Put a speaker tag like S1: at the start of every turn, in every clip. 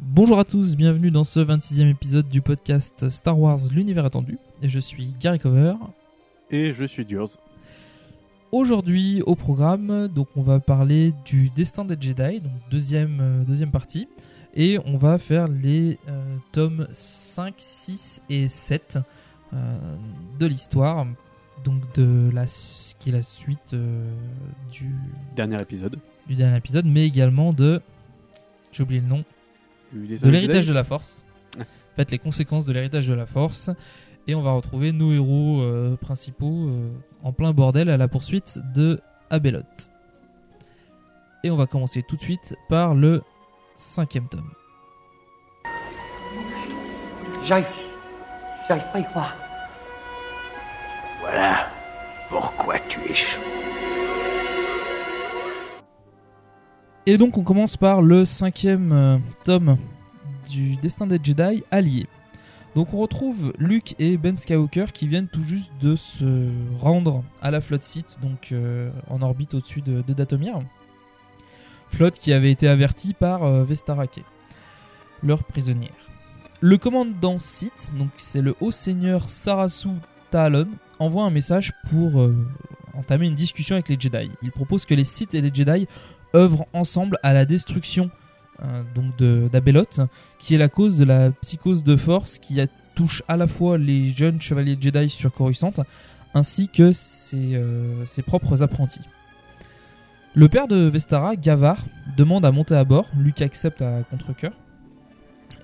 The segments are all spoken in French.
S1: Bonjour à tous, bienvenue dans ce 26e épisode du podcast Star Wars L'univers attendu. Et je suis Gary Cover.
S2: Et je suis Durs.
S1: Aujourd'hui au programme, donc on va parler du destin des Jedi, donc deuxième, euh, deuxième partie. Et on va faire les euh, tomes 5, 6 et 7 euh, de l'histoire. Donc de la, qui est la suite du,
S2: Dernier épisode.
S1: du dernier épisode, mais également de... J'ai oublié le nom. De l'héritage de la force. En fait, les conséquences de l'héritage de la force. Et on va retrouver nos héros euh, principaux euh, en plein bordel à la poursuite de Abelot. Et on va commencer tout de suite par le cinquième tome.
S3: J'arrive. J'arrive pas à y croire.
S4: Voilà pourquoi tu es chaud.
S1: Et donc on commence par le cinquième euh, tome du Destin des Jedi alliés. Donc on retrouve Luke et Ben Skywalker qui viennent tout juste de se rendre à la flotte site, donc euh, en orbite au-dessus de, Datomir. Flotte qui avait été avertie par euh, Vestarake, leur prisonnière. Le commandant Sith, donc c'est le haut seigneur Sarasu Talon, envoie un message pour entamer une discussion avec les Jedi. Il propose que les Sith et les Jedi œuvrent ensemble à la destruction euh, donc de d'Abelot, qui est la cause de la psychose de force qui touche à la fois les jeunes chevaliers Jedi sur Coruscant ainsi que ses, euh, ses propres apprentis. Le père de Vestara, Gavar, demande à monter à bord. Luke accepte à contre-coeur.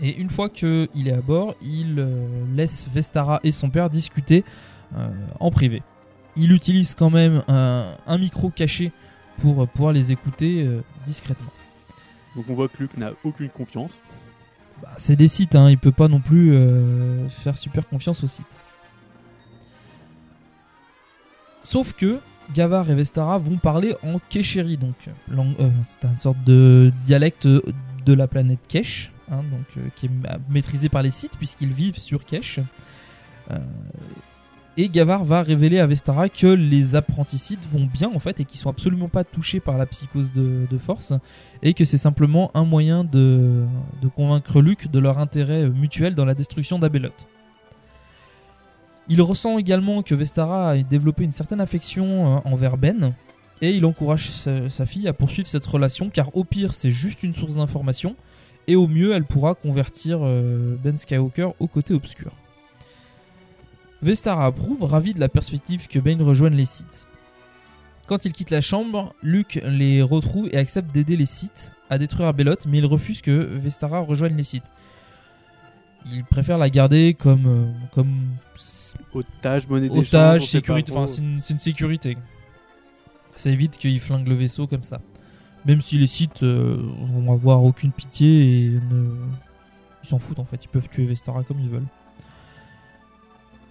S1: Et une fois qu'il est à bord, il euh, laisse Vestara et son père discuter euh, en privé. Il utilise quand même un micro caché pour pouvoir les écouter euh, discrètement.
S2: Donc on voit que Luke n'a aucune confiance.
S1: Bah, c'est des sites, hein, il peut pas non plus euh, faire super confiance aux sites. Sauf que Gavar et Vestara vont parler en Kesheri, donc euh, c'est une sorte de dialecte de la planète Kesh, hein, donc euh, qui est ma- maîtrisé par les sites puisqu'ils vivent sur Kesh. Euh, et Gavar va révéler à Vestara que les apprentis sites vont bien en fait et qu'ils sont absolument pas touchés par la psychose de, force et que c'est simplement un moyen de, convaincre Luke de leur intérêt mutuel dans la destruction d'Abelot. Il ressent également que Vestara a développé une certaine affection euh, envers Ben, et il encourage sa, sa fille à poursuivre cette relation, car au pire c'est juste une source d'information, et au mieux elle pourra convertir euh, Ben Skywalker au côté obscur. Vestara approuve, ravi de la perspective que Ben rejoigne les Sith. Quand il quitte la chambre, Luke les retrouve et accepte d'aider les Sith à détruire Abelot, mais il refuse que Vestara rejoigne les Sith. Il préfère la garder comme, euh, comme
S2: Otage, monnaie
S1: otage, sécurité. Enfin, c'est une, sécurité. Ça évite qu'ils flinguent le vaisseau comme ça. Même si les Sith euh, vont avoir aucune pitié et ne... ils s'en foutent en fait. Ils peuvent tuer Vestara comme ils veulent.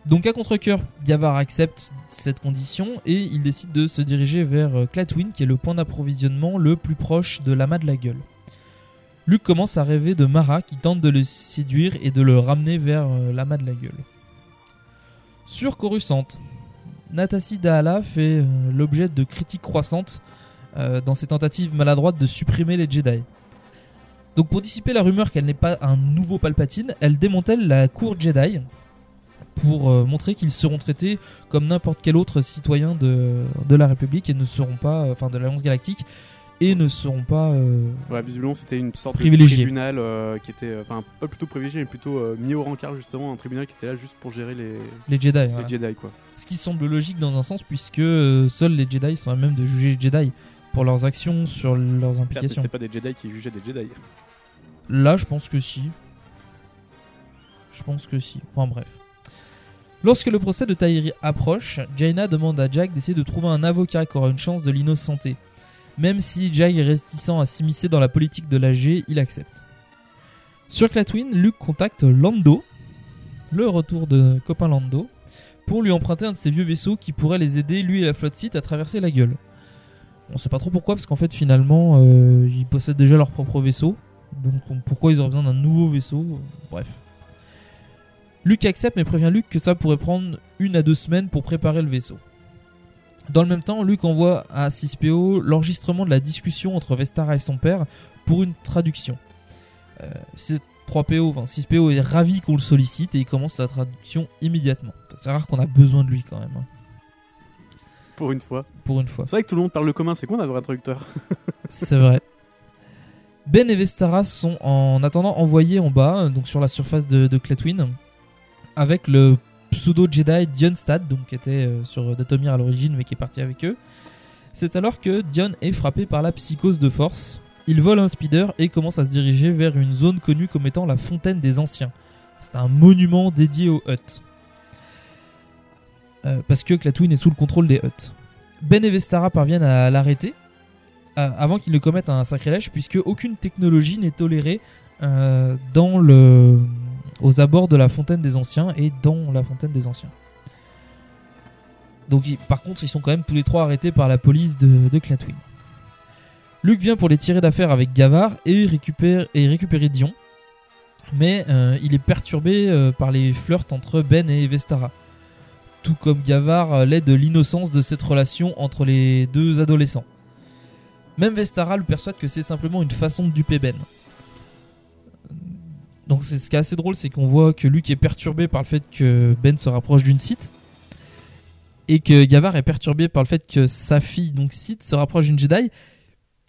S1: Donc à contre-coeur, Gavar accepte cette condition et il décide de se diriger vers euh, Clatwin, qui est le point d'approvisionnement le plus proche de l'amas de la gueule. Luke commence à rêver de Mara qui tente de le séduire et de le ramener vers euh, l'amas de la gueule. Sur Coruscant, Natassi Dahala fait euh, l'objet de critiques croissantes dans ses tentatives maladroites de supprimer les Jedi. Donc pour dissiper la rumeur qu'elle n'est pas un nouveau Palpatine, elle démantèle la cour Jedi pour euh, montrer qu'ils seront traités comme n'importe quel autre citoyen de, de la République et ne seront pas, enfin de l'Alliance Galactique, et ne seront pas... euh,
S2: Ouais, visiblement, c'était une sorte
S1: Privilégié.
S2: de tribunal euh, qui était, euh, enfin, pas plutôt privilégié, mais plutôt euh, mis au rencard, justement, un tribunal qui était là juste pour gérer les,
S1: les Jedi.
S2: les. Jedi, quoi.
S1: Ce qui semble logique dans un sens puisque euh, seuls les Jedi sont à même de juger les Jedi pour leurs actions sur leurs implications.
S2: C'était pas des Jedi qui jugeaient des Jedi.
S1: Là, je pense que si. Je pense que si. Enfin bref. Lorsque le procès de Tahiri approche, Jaina demande à Jack d'essayer de trouver un avocat qui aura une chance de l'innocenter. Même si Jack est réticent à s'immiscer dans la politique de l'AG, il accepte. Sur Clatwin, Luke contacte Lando, le retour de copain Lando, pour lui emprunter un de ses vieux vaisseaux qui pourrait les aider, lui et la flotte site, à traverser la gueule. On sait pas trop pourquoi, parce qu'en fait, finalement, euh, ils possèdent déjà leur propre vaisseau. Donc on- pourquoi ils auraient besoin d'un nouveau vaisseau? Bref. Luke accepte mais prévient Luke que ça pourrait prendre une à deux semaines pour préparer le vaisseau. Dans le même temps, Luke envoie à 6PO l'enregistrement de la discussion entre Vestara et son père pour une traduction. Euh, c'est 3PO, enfin 6PO est ravi qu'on le sollicite et il commence la traduction immédiatement. C'est rare qu'on a besoin de lui quand même, hein,
S2: Pour une fois.
S1: pour une fois.
S2: C'est vrai que tout le monde parle le commun, c'est quoi un vrai traducteur?
S1: C'est vrai. Ben et Vestara sont en attendant envoyés en bas, donc sur la surface de, de Clatwin, avec le pseudo Jedi Dion Stad, donc qui était euh, sur Datomir à l'origine mais qui est parti avec eux. C'est alors que Dion est frappé par la psychose de force. Il vole un speeder et commence à se diriger vers une zone connue comme étant la Fontaine des Anciens. C'est un monument dédié aux Hutt. Euh, parce que Clatwin est sous le contrôle des Hutt. Ben et Vestara parviennent à l'arrêter euh, avant qu'il ne commette un sacrilège, puisque aucune technologie n'est tolérée euh, dans le, aux abords de la Fontaine des Anciens et dans la Fontaine des Anciens. Donc, par contre, ils sont quand même tous les trois arrêtés par la police de, de Clatwin. Luke vient pour les tirer d'affaire avec Gavar et récupère et récupérer Dion, mais euh, il est perturbé euh, par les flirts entre Ben et Vestara. Tout comme Gavar euh, l'est de l'innocence de cette relation entre les deux adolescents. Même Vestara le persuade que c'est simplement une façon de duper Ben. Donc c'est ce qui est assez drôle, c'est qu'on voit que Luke est perturbé par le fait que Ben se rapproche d'une site et que Gavar est perturbé par le fait que sa fille, donc Sith, se rapproche d'une Jedi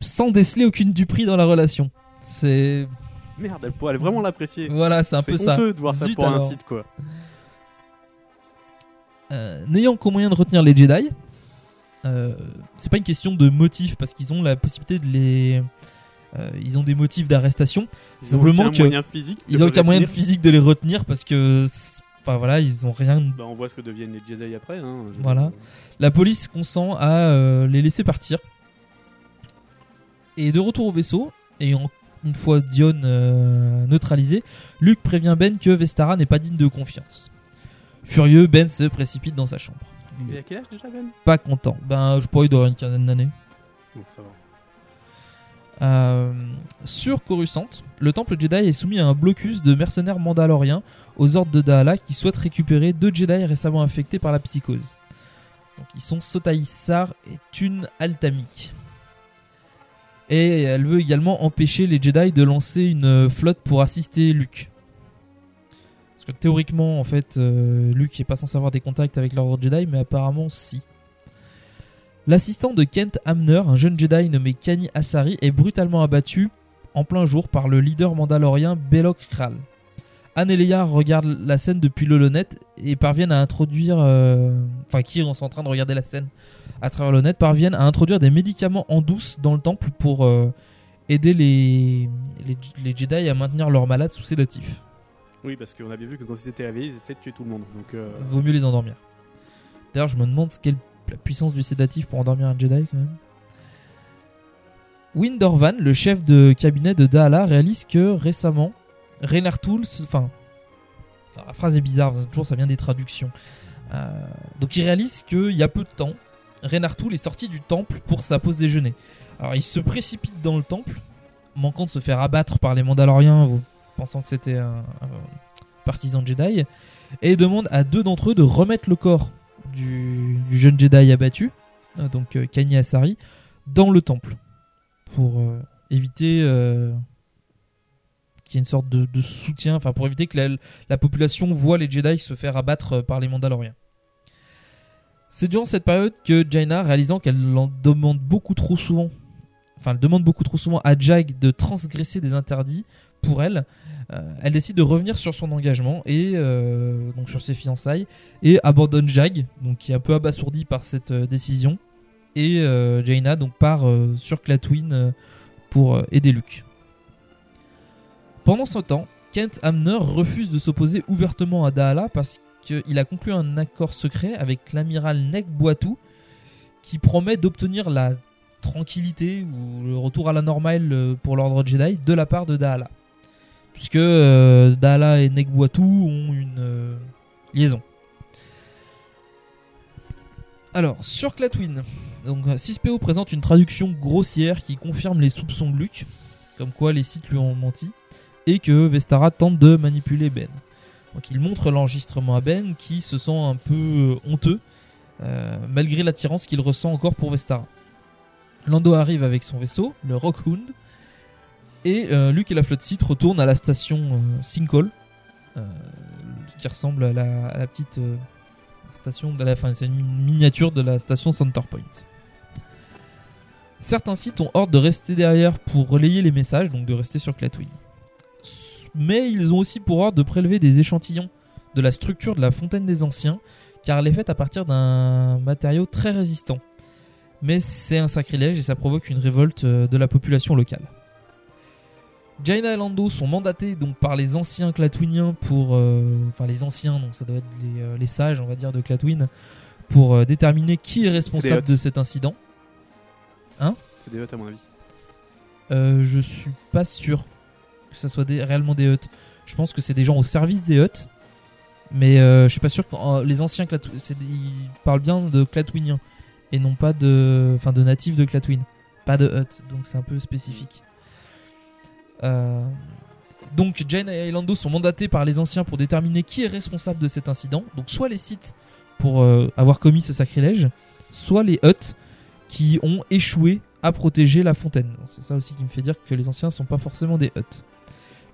S1: sans déceler aucune duperie dans la relation. C'est
S2: Merde, elle pourrait vraiment l'apprécier.
S1: voilà, c'est un peu ça.
S2: honteux de voir ça
S1: Zut
S2: pour un site, quoi.
S1: Euh, N'ayant qu'au moyen de retenir les Jedi, euh, c'est pas une question de motif parce qu'ils ont la possibilité de les, euh, ils ont des motifs d'arrestation.
S2: Ils ont
S1: Simplement
S2: aucun
S1: que
S2: moyen physique. de
S1: ils ont aucun moyen physique de les retenir parce que, enfin voilà, ils ont rien.
S2: Bah, on voit ce que deviennent les Jedi après. Hein.
S1: Voilà. La police consent à euh, les laisser partir. Et de retour au vaisseau, et en- une fois Dion euh, neutralisé, Luke prévient Ben que Vestara n'est pas digne de confiance. Furieux, Ben se précipite dans sa chambre.
S2: Il a quel âge déjà, Ben?
S1: Pas content. Ben, je pourrais, il doit avoir une quinzaine d'années.
S2: Bon, ça va.
S1: Euh, sur Coruscant, le temple Jedi est soumis à un blocus de mercenaires mandaloriens aux ordres de Dahala qui souhaitent récupérer deux Jedi récemment infectés par la psychose. Donc ils sont Sotaï Sar et Thun Altamik. Et elle veut également empêcher les Jedi de lancer une flotte pour assister Luke. Parce que théoriquement, en fait, euh, Luke est pas censé avoir des contacts avec l'ordre Jedi, mais apparemment si. L'assistant de Kent Hamner, un jeune Jedi nommé Kani Asari, est brutalement abattu en plein jour par le leader mandalorien Belok Kral. Anne et Leia regardent la scène depuis l'holonet et parviennent à introduire, euh, enfin qui sont en train de regarder la scène à travers l'holonet, parviennent à introduire des médicaments en douce dans le temple pour euh, aider les, les, les Jedi à maintenir leurs malades sous sédatifs.
S2: Oui, parce qu'on a bien vu que quand ils étaient réveillés, ils essaient de tuer tout le monde. Donc, euh,
S1: Vaut mieux les endormir. D'ailleurs, je me demande quelle la puissance du sédatif pour endormir un Jedi quand même. Windorvan, le chef de cabinet de Dahala, réalise que récemment, Reynard Tool, se- enfin, la phrase est bizarre, toujours ça vient des traductions. Euh, donc il réalise qu'il y a peu de temps, Reynard est sorti du temple pour sa pause déjeuner. Alors il se précipite dans le temple, manquant de se faire abattre par les Mandaloriens, pensant que c'était un, un partisan Jedi. et demande à deux d'entre eux de remettre le corps du, jeune Jedi abattu, euh, donc euh, Kani Asari, dans le temple pour euh, éviter euh, qu'il y ait une sorte de, soutien, enfin pour éviter que la, la population voit les Jedi se faire abattre par les Mandaloriens. C'est durant cette période que Jaina, réalisant qu'elle en demande beaucoup trop souvent, enfin elle demande beaucoup trop souvent à Jag de transgresser des interdits pour elle, elle décide de revenir sur son engagement et euh, donc sur ses fiançailles et abandonne Jag, qui est un peu abasourdi par cette euh, décision, et euh, Jaina donc part euh, sur Clatwin euh, pour euh, aider Luke. Pendant ce temps, Kent Hamner refuse de s'opposer ouvertement à Dahala parce qu'il a conclu un accord secret avec l'amiral Nek Boitou qui promet d'obtenir la tranquillité ou le retour à la normale euh, pour l'ordre Jedi de la part de Dahala. Puisque euh, Dahala et Boitou ont une euh, liaison. Alors, sur Clatwin, donc 6PO présente une traduction grossière qui confirme les soupçons de Luke, comme quoi les sites lui ont menti, et que Vestara tente de manipuler Ben. Donc il montre l'enregistrement à Ben qui se sent un peu euh, honteux, euh, malgré l'attirance qu'il ressent encore pour Vestara. Lando arrive avec son vaisseau, le Rockhound, et euh, Luke et la flotte site retournent à la station euh, Sinkhole, euh, qui ressemble à la, petite station de la fin, c'est une miniature de la station Centerpoint. Certains sites ont ordre de rester derrière pour relayer les messages, donc de rester sur Clatwin. Mais ils ont aussi pour ordre de prélever des échantillons de la structure de la fontaine des anciens, car elle est faite à partir d'un matériau très résistant. Mais c'est un sacrilège et ça provoque une révolte de la population locale. Jaina et Lando sont mandatés donc par les anciens Clatwiniens pour, euh, enfin les anciens, donc ça doit être les, euh, les sages, on va dire, de Clatwin, pour euh, déterminer qui est responsable de cet incident.
S2: C'est des à mon avis.
S1: Euh, je suis pas sûr que ça soit des- réellement des Hutt. Je pense que c'est des gens au service des Hutt, mais euh, je suis pas sûr que euh, les anciens Clat- ils parlent bien de Clatwiniens et non pas de, enfin de natifs de Clatwin, pas de Hutt, donc c'est un peu spécifique. Euh, donc Jane et Lando sont mandatés par les anciens pour déterminer qui est responsable de cet incident. Donc soit les sites pour euh, avoir commis ce sacrilège, soit les Hutt qui ont échoué à protéger la fontaine. C'est ça aussi qui me fait dire que les anciens sont pas forcément des Hutt.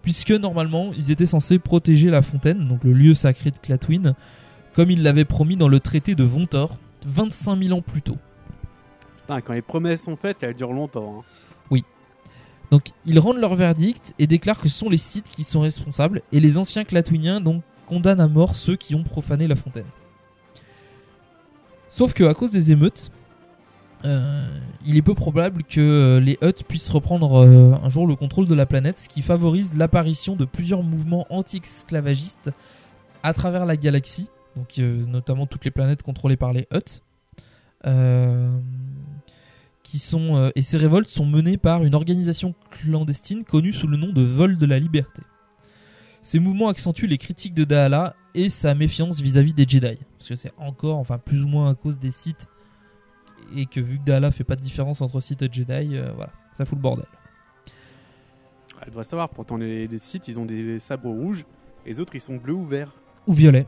S1: Puisque normalement, ils étaient censés protéger la fontaine, donc le lieu sacré de Clatwin, comme ils l'avaient promis dans le traité de Vontor, 25 000 ans plus tôt.
S2: Putain, quand les promesses sont faites, elles durent longtemps. hein.
S1: Donc ils rendent leur verdict et déclarent que ce sont les sites qui sont responsables et les anciens Clatwiniens donc condamnent à mort ceux qui ont profané la fontaine. Sauf que à cause des émeutes, euh, il est peu probable que euh, les Hutt puissent reprendre euh, un jour le contrôle de la planète, ce qui favorise l'apparition de plusieurs mouvements anti-esclavagistes à travers la galaxie, donc notamment toutes les planètes contrôlées par les Hutt. Qui sont euh, et ces révoltes sont menées par une organisation clandestine connue sous le nom de Vol de la Liberté. Ces mouvements accentuent les critiques de Dahala et sa méfiance vis-à-vis des Jedi, parce que c'est encore, enfin plus ou moins à cause des sites et que vu que Dahala fait pas de différence entre Sith et Jedi, euh, voilà, ça fout le bordel.
S2: Elle devrait savoir, pourtant les, les sites ils ont des sabres rouges, et les autres ils sont bleus ou verts.
S1: Ou violet,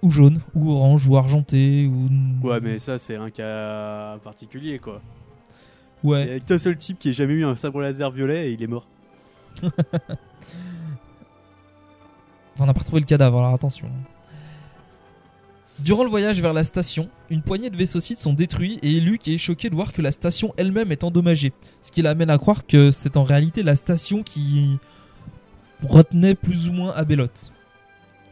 S1: ou jaune, ou orange, ou argenté, ou
S2: Ouais, mais ça c'est un cas particulier quoi.
S1: Ouais.
S2: Il y a qu'un seul type qui ait jamais eu un sabre laser violet et il est mort.
S1: On n'a pas retrouvé le cadavre, alors attention. Durant le voyage vers la station, une poignée de vaisseaux Sith sont détruits et Luke est choqué de voir que la station elle-même est endommagée. Ce qui l'amène à croire que c'est en réalité la station qui retenait plus ou moins Abelot.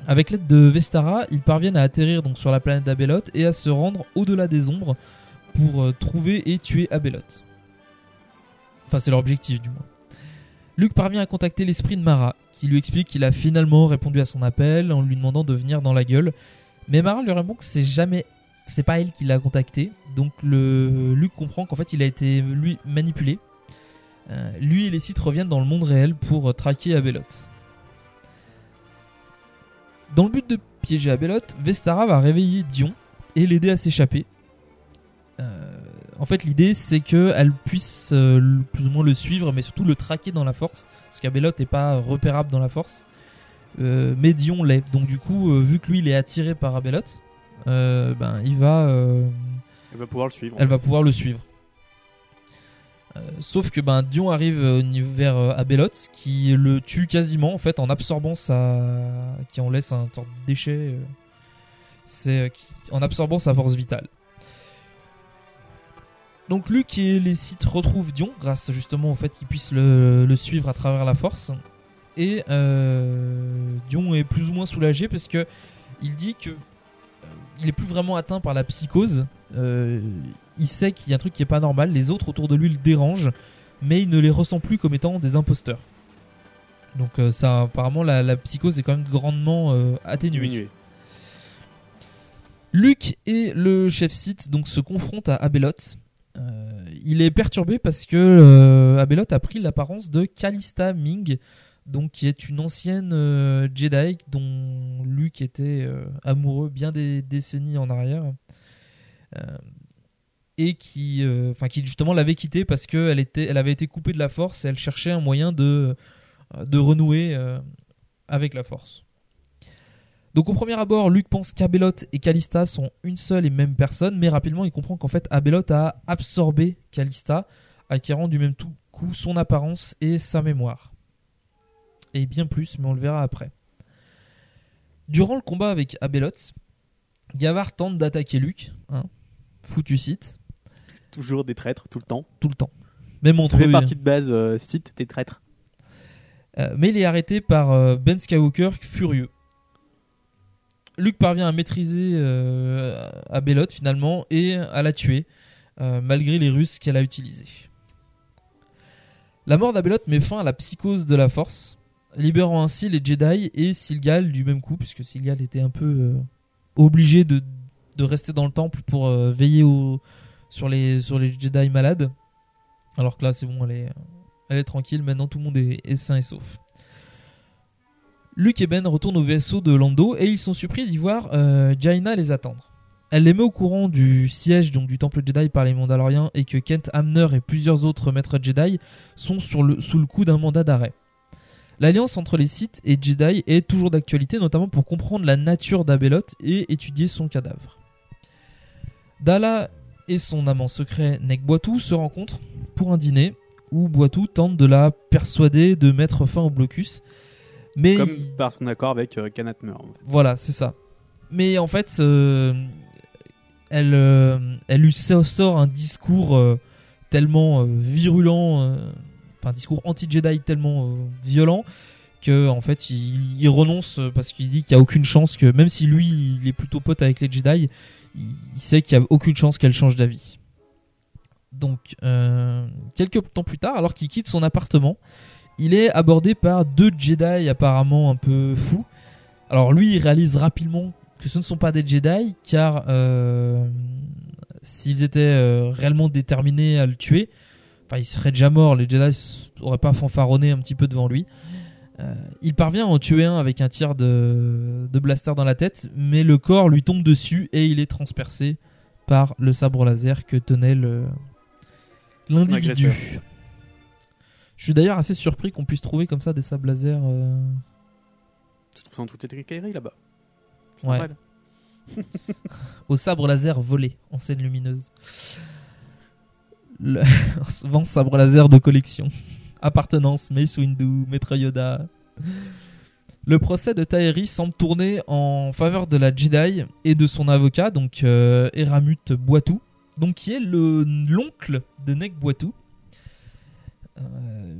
S1: Avec l'aide de Vestara, ils parviennent à atterrir donc sur la planète d'Abelot et à se rendre au-delà des ombres pour euh, trouver et tuer Abelot. Enfin, c'est leur objectif du moins. Luke parvient à contacter l'esprit de Mara, qui lui explique qu'il a finalement répondu à son appel en lui demandant de venir dans la gueule. Mais Mara lui répond que c'est jamais, c'est pas elle qui l'a contacté. Donc le Luke comprend qu'en fait il a été lui manipulé. Euh, lui et les Sith reviennent dans le monde réel pour traquer Abelot. Dans le but de piéger Abelot, Vestara va réveiller Dion et l'aider à s'échapper. Euh, en fait, l'idée c'est qu'elle puisse euh, plus ou moins le suivre, mais surtout le traquer dans la force, parce qu'Abelot n'est pas repérable dans la force. Euh, mais Dion l'est. Donc du coup, euh, vu que lui il est attiré par Abelot, ben il va,
S2: Elle va pouvoir le suivre.
S1: elle va
S2: fait.
S1: pouvoir le suivre. Sauf que ben Dion arrive vers Abelot qui le tue quasiment en fait en absorbant sa, qui en laisse un sorte de déchet. C'est en absorbant sa force vitale. Donc Luke et les Sith retrouvent Dion grâce justement au fait qu'ils puissent le, le suivre à travers la force. Et euh, Dion est plus ou moins soulagé parce que il dit que euh, il est plus vraiment atteint par la psychose. Euh, il sait qu'il y a un truc qui est pas normal. Les autres autour de lui le dérangent, mais il ne les ressent plus comme étant des imposteurs. Donc euh, ça, apparemment, la, la psychose est quand même grandement atténuée.
S2: Diminué.
S1: Luke et le chef Sith donc se confrontent à Abelot. Euh, il est perturbé parce que euh, Abelot a pris l'apparence de Callista Ming, donc qui est une ancienne euh, Jedi dont Luke était amoureux bien des décennies en arrière. Et qui, qui justement l'avait quitté parce qu'elle avait été coupée de la Force et elle cherchait un moyen de, renouer avec la Force. Donc au premier abord, Luke pense qu'Abelot et Callista sont une seule et même personne, mais rapidement il comprend qu'en fait Abelot a absorbé Callista, acquérant du même tout coup son apparence et sa mémoire. Et bien plus, mais on le verra après. Durant le combat avec Abelot, Gavard tente d'attaquer Luke, hein, foutu site,
S2: Toujours des traîtres, tout le temps.
S1: tout le temps. Même
S2: Ça
S1: entre
S2: fait
S1: eux,
S2: partie de base, euh, site des traîtres.
S1: Euh, mais il est arrêté par euh, Ben Skywalker furieux. Luke parvient à maîtriser euh, finalement et à la tuer, euh, malgré les ruses qu'elle a utilisées. La mort d'Abelot met fin à la psychose de la Force, libérant ainsi les Jedi et Silgal du même coup, puisque Silgal était un peu euh, obligé de, rester dans le temple pour euh, veiller sur, les, Jedi malades. Alors que là, c'est bon, elle est, tranquille, maintenant tout le monde est sain et sauf. Luke et Ben retournent au vaisseau de Lando et ils sont surpris d'y voir euh, Jaina les attendre. Elle les met au courant du siège donc du temple Jedi par les Mandaloriens et que Kent Hamner et plusieurs autres maîtres Jedi sont sous le coup d'un mandat d'arrêt. L'alliance entre les Sith et Jedi est toujours d'actualité, notamment pour comprendre la nature d'Abelot et étudier son cadavre. Dala et son amant secret Nek Boitou se rencontrent pour un dîner où Boitou tente de la persuader de mettre fin au blocus. Mais
S2: Comme
S1: il-
S2: par son accord avec euh, Kanat Meur.
S1: voilà, c'est ça. Mais en fait, euh, elle, euh, elle lui sort un discours euh, tellement euh, virulent, un discours anti-Jedi tellement violent que en fait il, il renonce parce qu'il dit qu'il n'y a aucune chance que même si lui il est plutôt pote avec les Jedi, il, il sait qu'il n'y a aucune chance qu'elle change d'avis. Donc quelques temps plus tard, alors qu'il quitte son appartement, il est abordé par deux Jedi apparemment un peu fous. Alors lui, il réalise rapidement que ce ne sont pas des Jedi, car euh, s'ils étaient euh, réellement déterminés à le tuer, enfin, il serait déjà mort. Les Jedi n'auraient pas fanfaronné un petit peu devant lui. Euh, il parvient à en tuer un avec un tir de, de blaster dans la tête, mais le corps lui tombe dessus et il est transpercé par le sabre laser que tenait le l'individu. Je suis d'ailleurs assez surpris qu'on puisse trouver comme ça des sabres laser. euh,
S2: Tu trouves ça en toute étriquerie là-bas C'est
S1: Ouais.
S2: normal.
S1: au sabre laser volé en scène lumineuse. Le... Vent sabre laser de collection. Appartenance Mace Windu, Maître Yoda. Le procès de Taheri semble tourner en faveur de la Jedi et de son avocat, donc euh, Eramut Boitou, donc qui est le l'oncle de Nek Boitou. Euh,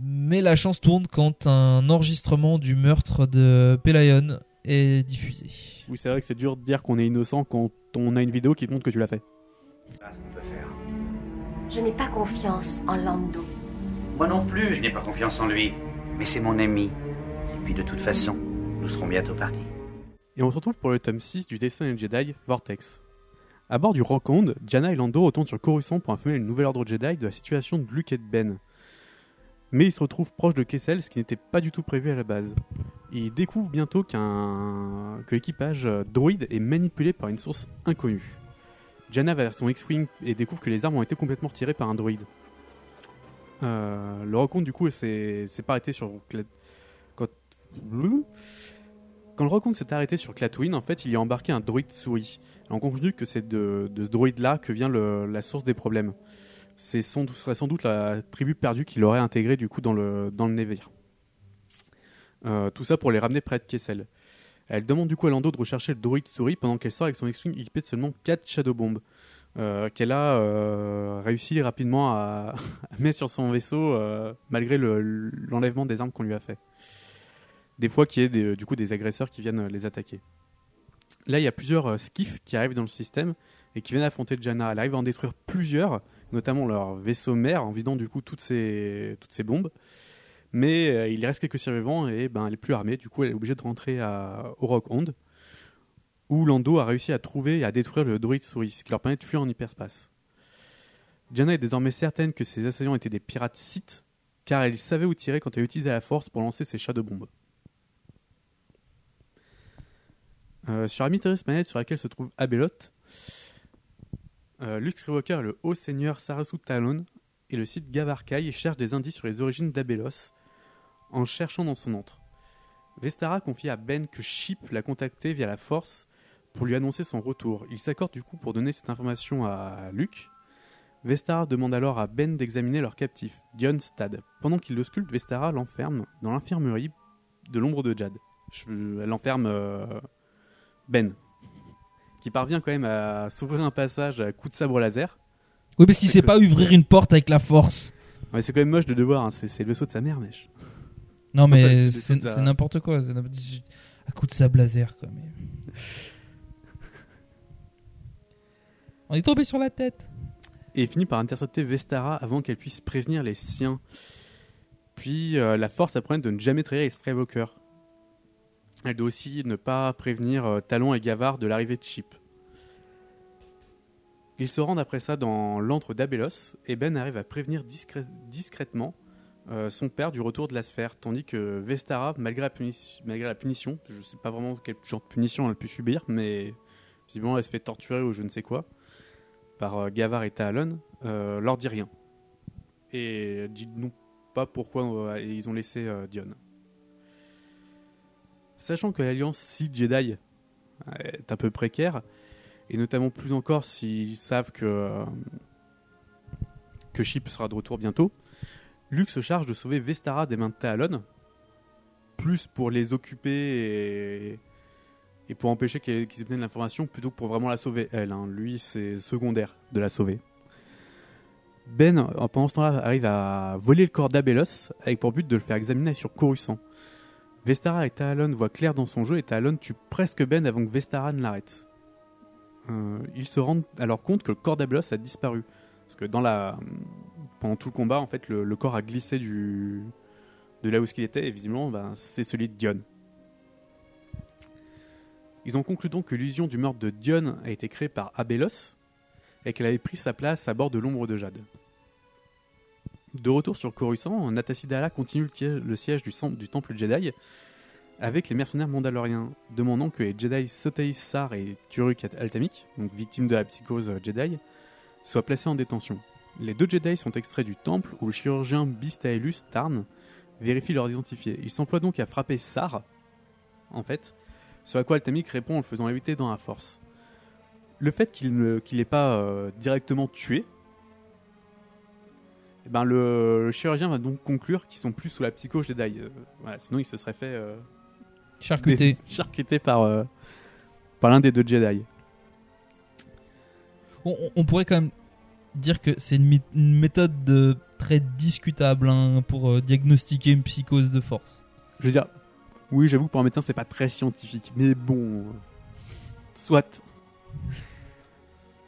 S1: mais la chance tourne quand un enregistrement du meurtre de Pelayon est diffusé.
S2: Oui, c'est vrai que c'est dur de dire qu'on est innocent quand on a une vidéo qui te montre que tu l'as fait.
S5: Je n'ai pas confiance en Lando.
S4: Moi non plus, je n'ai pas confiance en lui. Mais c'est mon ami. Et puis de toute façon, nous serons bientôt partis.
S2: Et on se retrouve pour le tome 6 du dessin des Jedi, Vortex. À bord du Rockhound, Jana et Lando retournent sur Coruscant pour informer le nouvel ordre Jedi de la situation de Luke et de Ben. Mais ils se retrouvent proches de Kessel, ce qui n'était pas du tout prévu à la base. Ils découvrent bientôt qu'un... que l'équipage euh, droïde est manipulé par une source inconnue. Jana va vers son X-Wing et découvre que les armes ont été complètement retirées par un droïde. Euh, le Rockhound, du coup, s'est pas arrêté sur... Quand... Quand le Rockhound s'est arrêté sur Clatooine, en fait, il y a embarqué un droïde souris. On conclut que c'est de, ce droïde-là que vient la source des problèmes. C'est ce serait sans doute la tribu perdue qui l'aurait intégré du coup dans le, dans navire. Euh, tout ça pour les ramener près de Kessel. Elle demande du coup à Lando de rechercher le droïde souris pendant qu'elle sort avec son X-Wing équipé de seulement 4 Shadow Bombs. euh, qu'elle a euh, réussi rapidement à, mettre sur son vaisseau malgré le- l'enlèvement des armes qu'on lui a fait. Des fois qu'il y ait des- du coup des agresseurs qui viennent les attaquer. Là, il y a plusieurs skiffs qui arrivent dans le système et qui viennent affronter Janna. Elle arrive à en détruire plusieurs, notamment leur vaisseau mère, en vidant du coup toutes ces, bombes. Mais euh, il reste quelques survivants et ben, elle est plus armée. Du coup, elle est obligée de rentrer à, au Rockhound, où Lando a réussi à trouver et à détruire le droïde souris, ce qui leur permet de fuir en hyperspace. Janna est désormais certaine que ses assaillants étaient des pirates Sith, car elle savait où tirer quand elle utilisait la force pour lancer ses chats de bombes. Euh, sur la mystérieuse sur laquelle se trouve Abelot, euh, Luke Skywalker et le haut seigneur Sarasu Talon et le site Gavarkai cherchent des indices sur les origines d'Abelos en cherchant dans son antre. Vestara confie à Ben que Chip l'a contacté via la force pour lui annoncer son retour. Il s'accorde du coup pour donner cette information à Luke. Vestara demande alors à Ben d'examiner leur captif, Dion Stad. Pendant qu'il le sculpte, Vestara l'enferme dans l'infirmerie de l'ombre de Jad. Elle enferme euh, Ben, qui parvient quand même à s'ouvrir un passage à coups de sabre laser.
S1: Oui, parce qu'il
S2: C'est
S1: sait
S2: que-
S1: pas ouvrir une porte avec la force.
S2: Ouais, c'est quand même moche de devoir, hein, c'est c'est le vaisseau de sa mère, mèche.
S1: Non,
S2: Ouais,
S1: mais
S2: c'est
S1: c'est n'importe quoi. c'est n'importe- À coup de sable laser, quoi. Mais... On est tombé sur la tête.
S2: et il finit par intercepter Vestara avant qu'elle puisse prévenir les siens. Puis euh, la force apprend de ne jamais trahir les Skywalker. Elle doit aussi ne pas prévenir euh, Talon et Gavard de l'arrivée de Chip. Ils se rendent après ça dans l'antre d'Abelos et Ben arrive à prévenir discrètement euh, son père du retour de la sphère, tandis que Vestara, malgré la, punition, je sais pas vraiment quel genre de punition elle a pu subir, mais visiblement elle se fait torturer ou je ne sais quoi, par euh, Gavard et Talon, leur dit rien. Et dit pas pourquoi ils ont laissé Dion. Sachant que l'alliance Sith Jedi est un peu précaire, et notamment plus encore s'ils savent que, euh, que Chip sera de retour bientôt, Luke se charge de sauver Vestara des mains de Talon, plus pour les occuper et, pour empêcher qu'ils qu'ils obtiennent l'information plutôt que pour vraiment la sauver elle. hein. Lui, c'est secondaire de la sauver. Ben, euh, pendant ce temps-là, arrive à voler le corps d'Abelos avec pour but de le faire examiner sur Coruscant. Vestara et Talon voient clair dans son jeu et Talon tue presque Ben avant que Vestara ne l'arrête. Euh, ils se rendent alors compte que le corps d'Abelos a disparu. Parce que dans pendant tout le combat, en fait, le, corps a glissé de là où il était et visiblement, ben, c'est celui de Dion. Ils ont conclu donc que l'illusion du meurtre de Dion a été créée par Abelos et qu'elle avait pris sa place à bord de l'ombre de Jade. De retour sur Coruscant, Natasidala continue le, siège du, temple Jedi avec les mercenaires mandaloriens, demandant que les Jedi Sotei Sar et Turuk Altamik, donc victimes de la psychose Jedi, soient placés en détention. Les deux Jedi sont extraits du temple où le chirurgien Bistaelus Tarn vérifie leur identifier. Il s'emploie donc à frapper Sar, en fait, ce à quoi Altamik répond en le faisant éviter dans la force. Le fait qu'il n'ait pas euh, directement tué, eh ben le, le chirurgien va donc conclure qu'ils sont plus sous la psychose Jedi. Euh, voilà, sinon il se serait fait euh, charcuter par, euh, par l'un des deux Jedi.
S1: On, pourrait quand même dire que c'est une, méthode de, très discutable hein, pour diagnostiquer une psychose de force.
S2: Je veux dire, oui, j'avoue que pour un médecin, c'est pas très scientifique, mais bon, soit.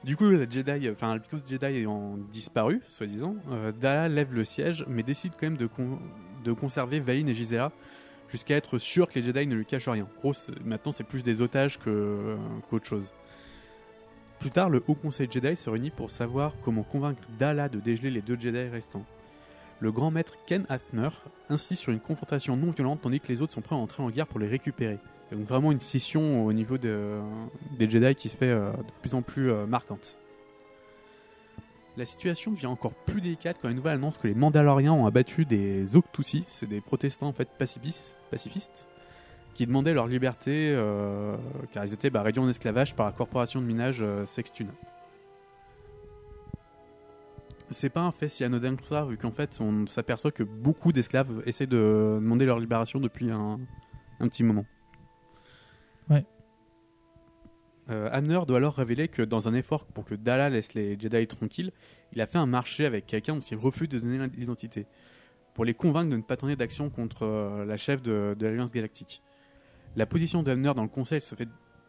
S2: Du coup, la Jedi, enfin, Jedi ayant disparu, soi-disant, euh, Dala lève le siège, mais décide quand même de, con- de conserver Valine et Gisela jusqu'à être sûr que les Jedi ne lui cachent rien. En gros, maintenant, c'est plus des otages qu'autre chose. Plus tard, le Haut Conseil Jedi se réunit pour savoir comment convaincre Dala de dégeler les deux Jedi restants. Le grand maître Ken Hafner insiste sur une confrontation non violente tandis que les autres sont prêts à entrer en guerre pour les récupérer. Donc vraiment une scission au niveau de- des Jedi qui se fait euh, de plus en plus euh, marquante. La situation devient encore plus délicate quand nouvelle annonce que les Mandaloriens ont abattu des Octusi, c'est des protestants en fait pacifistes, pacifistes qui demandaient leur liberté euh, car ils étaient bah, réduits en esclavage par la corporation de minage euh, Sextuna. C'est pas un fait si anodin que ça, vu qu'en fait on s'aperçoit que beaucoup d'esclaves essaient de demander leur libération depuis un petit moment.
S1: Ouais.
S2: Euh, Hamner doit alors révéler que dans un effort pour que Dala laisse les Jedi tranquilles, il a fait un marché avec quelqu'un dont il refuse de donner l'identité, pour les convaincre de ne pas tourner d'action contre euh, la chef de, de l'Alliance Galactique. La position d'Hamner dans le Conseil se fait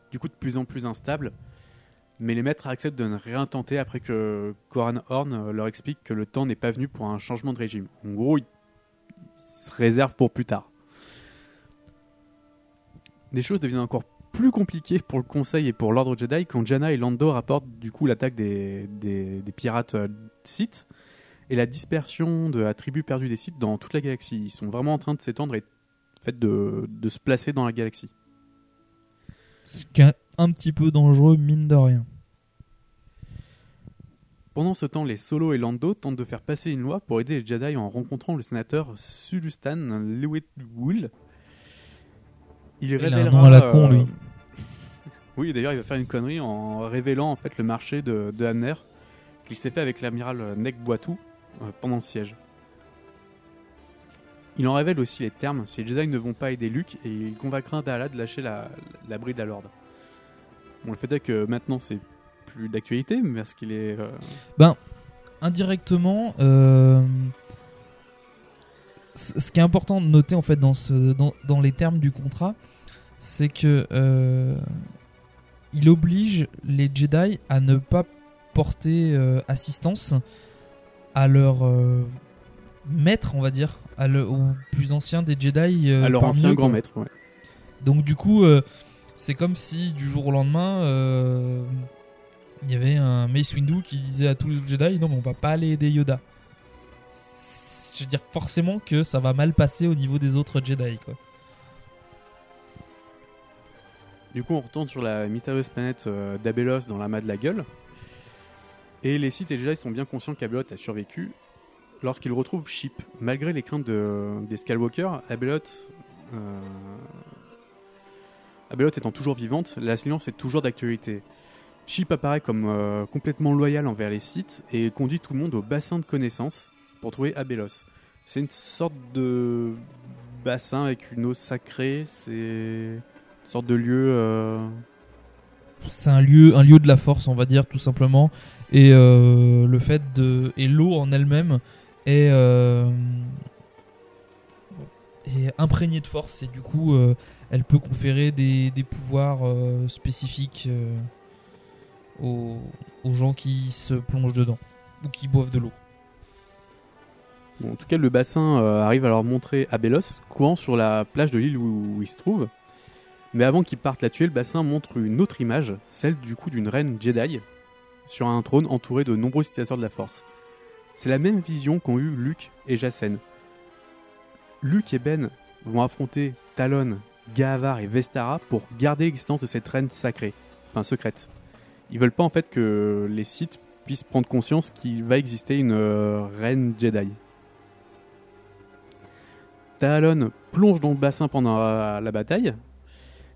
S2: du coup de plus en plus instable, mais les maîtres acceptent de ne rien tenter après que Coran Horn euh, leur explique que le temps n'est pas venu pour un changement de régime. En gros, ils se réservent pour plus tard. Les choses deviennent encore plus compliquées pour le Conseil et pour l'Ordre Jedi quand Janna et Lando rapportent du coup l'attaque des, des, des pirates euh, Sith et la dispersion de la tribu perdue des Sith dans toute la galaxie. Ils sont vraiment en train de s'étendre et fait, de, de se placer dans la galaxie.
S1: Ce qui est un petit peu dangereux, mine de rien.
S2: Pendant ce temps, les Solo et Lando tentent de faire passer une loi pour aider les Jedi en rencontrant le sénateur Sulustan Lewitwul. Il,
S1: Il a un
S2: révélera,
S1: nom à la con, lui.
S2: oui, d'ailleurs, il va faire une connerie en révélant en fait le marché de, de Hamner qu'il s'est fait avec l'amiral Nek Boitou euh, pendant le siège. Il en révèle aussi les termes si les Jedi ne vont pas aider Luke et il convaincra Dala de lâcher la, la bride à l'ordre. Bon, le fait est que maintenant c'est plus d'actualité, mais parce qu'il est. euh,
S1: Ben, indirectement, euh, ce qui est important de noter en fait dans, ce, dans, dans les termes du contrat, c'est que euh, il oblige les Jedi à ne pas porter euh, assistance à leur euh, maître, on va dire, à le, au plus ancien des Jedi.
S2: à leur ancien
S1: eux,
S2: grand maître. Ouais.
S1: Donc du coup, c'est comme si du jour au lendemain, il y avait un Mace Windu qui disait à tous les Jedi, non mais on va pas aller aider Yoda. Je veux dire forcément que ça va mal passer au niveau des autres Jedi quoi.
S2: Du coup, on retourne sur la mystérieuse planète euh, d'Abelos dans l'amas de la gueule. Et les Sith et les Jedi sont bien conscients qu'Abelot a survécu lorsqu'ils retrouvent Chip. Malgré les craintes de- des Skywalker, Abelot, euh, étant toujours vivante, la silence est toujours d'actualité. Chip apparaît comme euh, complètement loyal envers les Sith et conduit tout le monde au bassin de connaissances pour trouver Abelos. C'est une sorte de bassin avec une eau sacrée, c'est sorte de lieu. euh,
S1: C'est un lieu, un lieu de la force on va dire tout simplement. Et euh, le fait de et l'eau en elle-même est, euh, est imprégnée de force et du coup euh, elle peut conférer des, des pouvoirs euh, spécifiques euh, aux, aux gens qui se plongent dedans ou qui boivent de l'eau.
S2: Bon, en tout cas, le bassin euh, arrive à leur montrer Abelos courant sur la plage de l'île où, où il se trouve. Mais avant qu'ils partent la tuer, le bassin montre une autre image, celle du coup d'une reine Jedi, sur un trône entouré de nombreux utilisateurs de la Force. C'est la même vision qu'ont eu Luke et Jacen. Luke et Ben vont affronter Talon, Gahavar et Vestara pour garder l'existence de cette reine sacrée, enfin secrète. Ils veulent pas en fait que les Sith puissent prendre conscience qu'il va exister une euh, reine Jedi. Talon plonge dans le bassin pendant la, la bataille.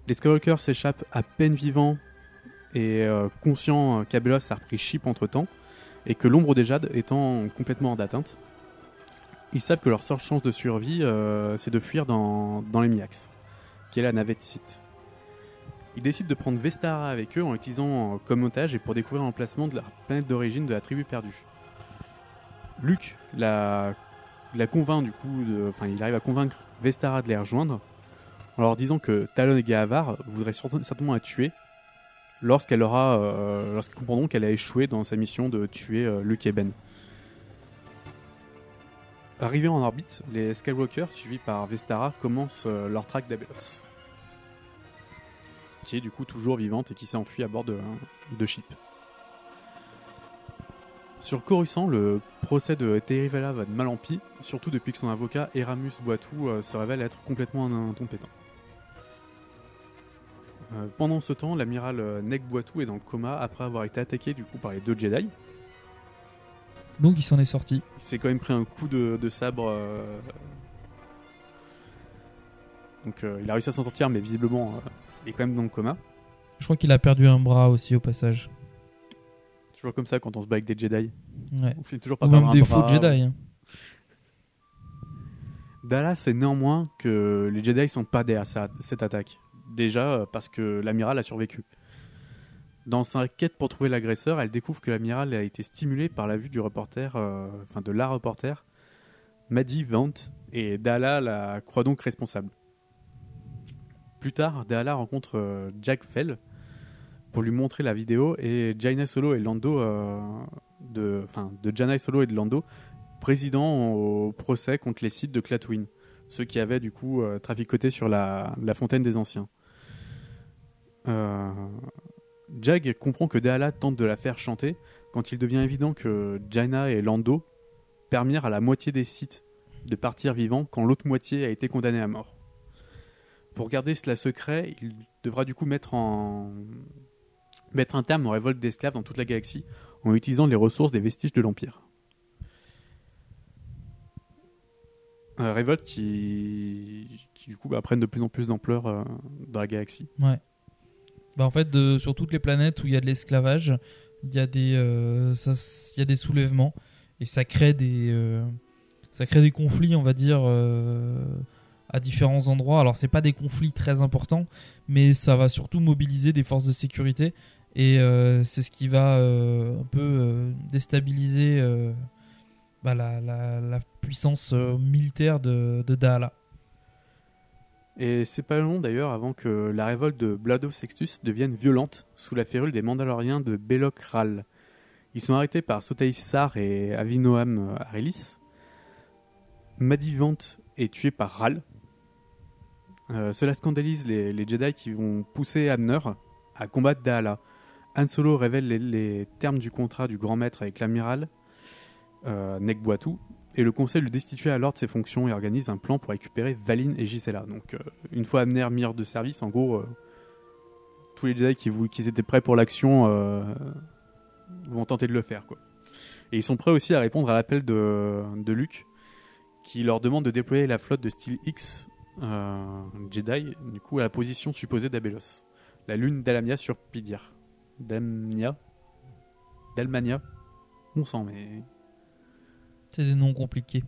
S2: Les Skywalkers s'échappent à peine vivants et euh, conscients qu'Abelos a repris Chip entre temps et que l'ombre des Jades étant complètement hors d'atteinte. Ils savent que leur seule chance de survie, euh, c'est de fuir dans, dans les Miax, qui est la navette Sith. Ils décident de prendre Vestara avec eux en l'utilisant comme otage et pour découvrir l'emplacement de la planète d'origine de la tribu perdue. Luke la, la convainc du coup, enfin il arrive à convaincre Vestara de les rejoindre en leur disant que Talon et Gahavar voudraient certainement la tuer lorsqu'elle aura, euh, lorsqu'ils comprendront qu'elle a échoué dans sa mission de tuer euh, Luke et Ben. Arrivés en orbite, les Skywalker, suivis par Vestara, commencent euh, leur traque d'Abelos. Qui est du coup toujours vivante et qui s'est enfuie à bord de, de Chip. Sur Coruscant, le procès de Terrivala va de mal en pis, surtout depuis que son avocat Eramus Boitou se révèle être complètement incompétent. Euh, pendant ce temps, l'amiral euh, Nek Boitou est dans le coma après avoir été attaqué du coup par les deux Jedi.
S1: Donc il s'en est sorti.
S2: Il s'est quand même pris un coup de, de sabre. euh, Donc euh, il a réussi à s'en sortir, mais visiblement, euh, il est quand même dans le coma.
S1: Je crois qu'il a perdu un bras aussi au passage.
S2: Toujours comme ça quand on se bat avec des Jedi.
S1: Ouais.
S2: On finit toujours par
S1: Ou même
S2: un
S1: des
S2: bras.
S1: faux Jedi. hein.
S2: Dallas sait néanmoins que les Jedi sont pas derrière sa- cette attaque. Déjà euh, parce que l'amiral a survécu. Dans sa quête pour trouver l'agresseur, elle découvre que l'amiral a été stimulé par la vue du reporter, euh, enfin de la reporter, Maddie Vant, et Dala la croit donc responsable. Plus tard, Dala rencontre euh, Jack Fell pour lui montrer la vidéo et Jaina Solo et Lando de, enfin Solo et de Lando président au procès contre les sites de Clatwin, ceux qui avaient du coup traficoté sur la fontaine des anciens. Euh, Jag comprend que Daala tente de la faire chanter quand il devient évident que Jaina et Lando permirent à la moitié des sites de partir vivants quand l'autre moitié a été condamnée à mort. Pour garder cela secret, il devra du coup mettre en mettre un terme aux révoltes d'esclaves dans toute la galaxie en utilisant les ressources des vestiges de l'Empire. Euh, révolte qui, qui du coup bah, prennent de plus en plus d'ampleur euh, dans la galaxie.
S1: Bah en fait, sur toutes les planètes où il y a de l'esclavage, il y a des, euh, soulèvements et ça crée des, euh, ça crée des conflits, on va dire, euh, à différents endroits. Alors c'est pas des conflits très importants, mais ça va surtout mobiliser des forces de sécurité et c'est ce qui va un peu déstabiliser bah, la, puissance militaire de, de.
S2: Et c'est pas long d'ailleurs avant que la révolte de Blado Sextus devienne violente sous la férule des Mandaloriens de Belok Ral. Ils sont arrêtés par Sotaïs Sar et Avinoam Arelis. Madivant est tué par Ral. Euh, cela scandalise les, Jedi qui vont pousser Abner à combattre Daala. Han Solo révèle les, termes du contrat du grand maître avec l'amiral euh, et le conseil le destitue alors de ses fonctions et organise un plan pour récupérer Valine et Gisela. Donc, euh, une fois mis hors de service, en gros, euh, tous les Jedi qui, étaient prêts pour l'action euh, vont tenter de le faire. Et ils sont prêts aussi à répondre à l'appel de, Luke, qui leur demande de déployer la flotte de style X Jedi, du coup, à la position supposée d'Abelos, la lune d'Alamia sur Pidir. Damnia? Dalmania? On sent, mais
S1: C'est des noms compliqués.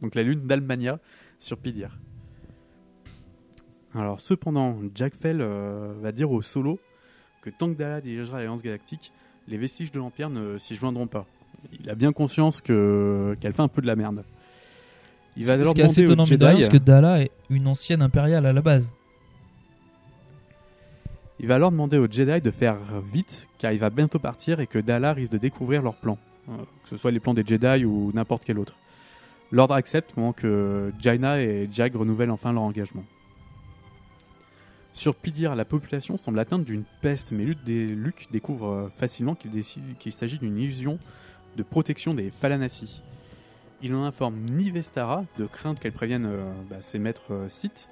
S2: donc la lune d'Almania sur Pidir. Alors cependant, Jack Fell euh, va dire au Solo que tant que Dala dirigera l'Alliance Galactique, les vestiges de l'Empire ne s'y joindront pas. Il a bien conscience que qu'elle fait un peu de la merde. Il va alors demander
S1: rien,
S2: Jedi,
S1: parce que Dala est une ancienne impériale à la base.
S2: il va alors demander aux Jedi de faire vite, car il va bientôt partir et que Dala risque de découvrir leurs plans, euh, que ce soit les plans des Jedi ou n'importe quel autre. L'ordre accepte pendant que Jaina et Jag renouvellent enfin leur engagement. Sur Pidir, la population semble atteinte d'une peste, mais Luke, dé- Luke découvre euh, facilement qu'il s'agit d'une illusion de protection des Falanassi. Il n'en informe ni Vestara, de crainte qu'elle prévienne euh, bah, ses maîtres euh, Sith,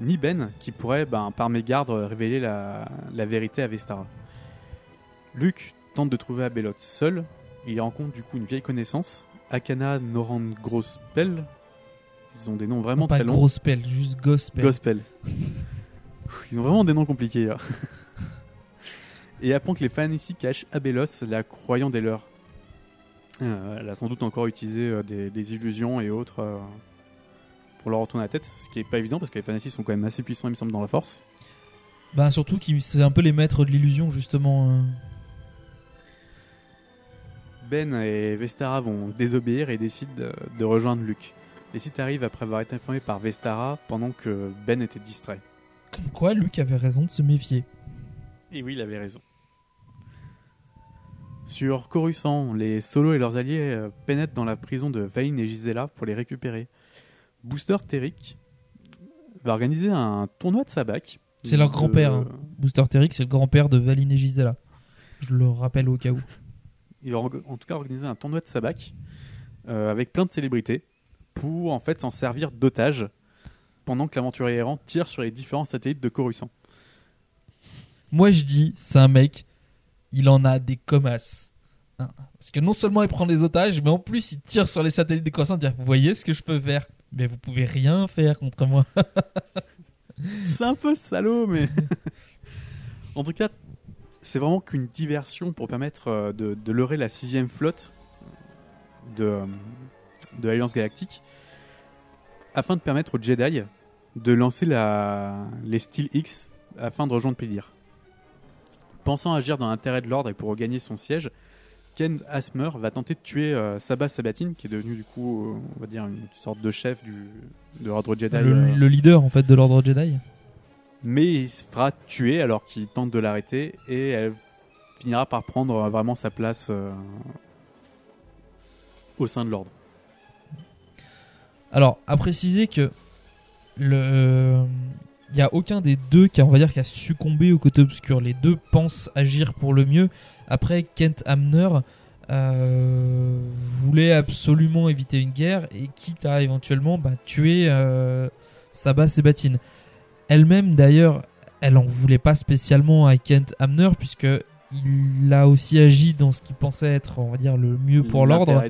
S2: ni Ben, qui pourrait, ben, par mégarde, euh, révéler la, la vérité à Vestara. Luke tente de trouver Abelot seul, il rencontre du coup une vieille connaissance, Akana Noran Grospel. Ils ont des noms vraiment
S1: pas
S2: très longs.
S1: Grospel, juste Gospel.
S2: Gospel. Ils ont vraiment des noms compliqués. là. Et apprend que les fans ici cachent Abelos, la croyant des leurs. Euh, elle a sans doute encore utilisé euh, des, des illusions et autres euh, pour leur retourner la tête, ce qui est pas évident parce que les ici sont quand même assez puissants, il me semble, dans la force.
S1: Bah surtout qui c'est un peu les maîtres de l'illusion justement. Euh.
S2: Ben et Vestara vont désobéir et décident de, de rejoindre Luke. Les sites arrivent après avoir été informés par Vestara pendant que Ben était distrait.
S1: Comme quoi Luke avait raison de se méfier.
S2: Et oui, il avait raison. Sur Coruscant, les Solos et leurs alliés euh, pénètrent dans la prison de Vayne et Gisela pour les récupérer. Booster Terric va organiser un tournoi de sabac.
S1: C'est leur
S2: De-
S1: grand-père. hein. Booster Terric, c'est le grand-père de Valine et Gisela. Je le rappelle au cas où.
S2: Il va en tout cas organiser un tournoi de sabac euh, avec plein de célébrités pour en fait s'en servir d'otage pendant que l'aventurier errant tire sur les différents satellites de Coruscant.
S1: Moi je dis, c'est un mec, il en a des comasses. Hein. Parce que non seulement il prend des otages, mais en plus il tire sur les satellites des croissants, dire vous voyez ce que je peux faire? Mais vous pouvez rien faire contre moi.
S2: C'est un peu salaud, mais. en tout cas, c'est vraiment qu'une diversion pour permettre euh, de, de leurrer la sixième flotte de, de l'Alliance Galactique afin de permettre aux Jedi de lancer la, les Steel X afin de rejoindre Pedir. Pensant agir dans l'intérêt de l'ordre et pour regagner son siège, Ken Asmer va tenter de tuer euh, Sabah Sabatine, qui est devenu du coup, euh, on va dire, une sorte de chef du, de l'ordre Jedi.
S1: le,
S2: euh,
S1: le leader en fait de l'ordre Jedi.
S2: Mais il se fera tuer alors qu'il tente de l'arrêter et elle finira par prendre euh, vraiment sa place euh, au sein de l'ordre.
S1: Alors, à préciser que il y a aucun des deux qui a, on qui a succombé au côté obscur. Les deux pensent agir pour le mieux. Après, Kent Hamner euh, voulait absolument éviter une guerre et quitte à éventuellement bah, tuer euh, Sabah Sébatine. Elle-même, d'ailleurs, elle en voulait pas spécialement à Kent Hamner puisque il a aussi agi dans ce qu'il pensait être, on va dire, le mieux pour l'ordre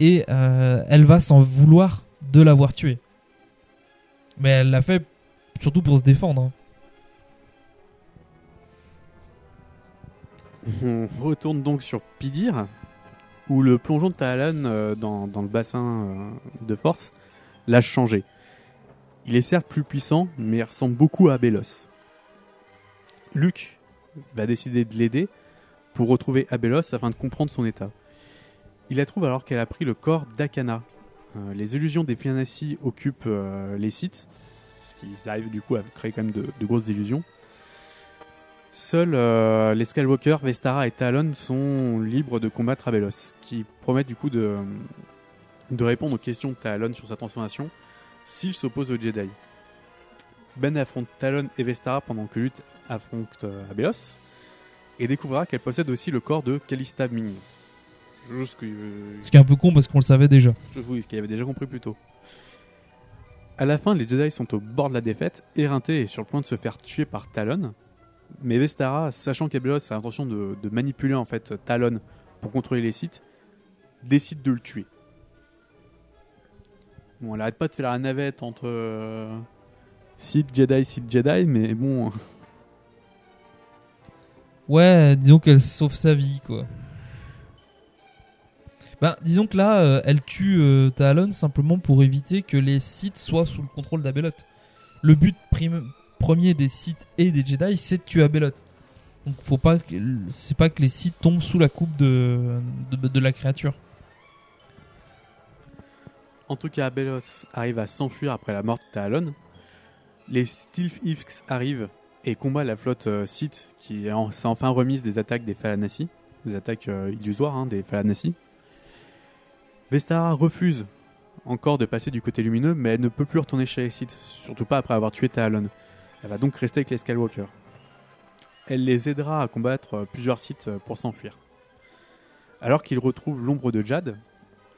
S1: et euh, elle va s'en vouloir de l'avoir tué. Mais elle l'a fait surtout pour se défendre. hein.
S2: On retourne donc sur Pidir, où le plongeon de Talon euh, dans, dans le bassin euh, de force l'a changé. Il est certes plus puissant, mais il ressemble beaucoup à Abelos. Luke va décider de l'aider pour retrouver Abelos afin de comprendre son état. Il la trouve alors qu'elle a pris le corps d'Akana. Euh, les illusions des Fianassi occupent euh, les sites, ce qui arrive du coup à créer quand même de, grosses illusions. Seuls euh, les Skywalker, Vestara et Talon sont libres de combattre Abelos, qui promettent du coup de répondre aux questions de Talon sur sa transformation s'il s'oppose aux Jedi. Ben affronte Talon et Vestara pendant que Lutte affronte euh, Abelos, et découvrira qu'elle possède aussi le corps de. Chose que, euh,
S1: Ce qui est un peu con parce qu'on le savait déjà.
S2: oui, ce qu'il avait déjà compris plus tôt. À la fin, les Jedi sont au bord de la défaite, éreintés et sur le point de se faire tuer par Talon. Mais Vestara, sachant qu'Abelos a l'intention de, de manipuler en fait Talon pour contrôler les sites, décide de le tuer. Bon, elle arrête pas de faire la navette entre euh, Sith Jedi, Sith Jedi, mais bon,
S1: Ouais, disons qu'elle sauve sa vie, quoi. Ben, disons que là, euh, elle tue euh, Talon simplement pour éviter que les Sith soient sous le contrôle d'Abelot. Le but prim- premier des Sith et des Jedi, c'est de tuer Abelot. Donc, faut pas, c'est pas que les Sith tombent sous la coupe de, de la créature.
S2: En tout cas, Abelos arrive à s'enfuir après la mort de Talon. Les Stilf X arrivent et combattent la flotte euh, Sith qui s'est enfin remise des attaques des Falanassi, des attaques euh, illusoires hein, des Falanassi. Vestara refuse encore de passer du côté lumineux, mais elle ne peut plus retourner chez les Sith, surtout pas après avoir tué Talon. Elle va donc rester avec les Skywalker. Elle les aidera à combattre euh, plusieurs Sith euh, pour s'enfuir. Alors qu'ils retrouvent l'ombre de Jad,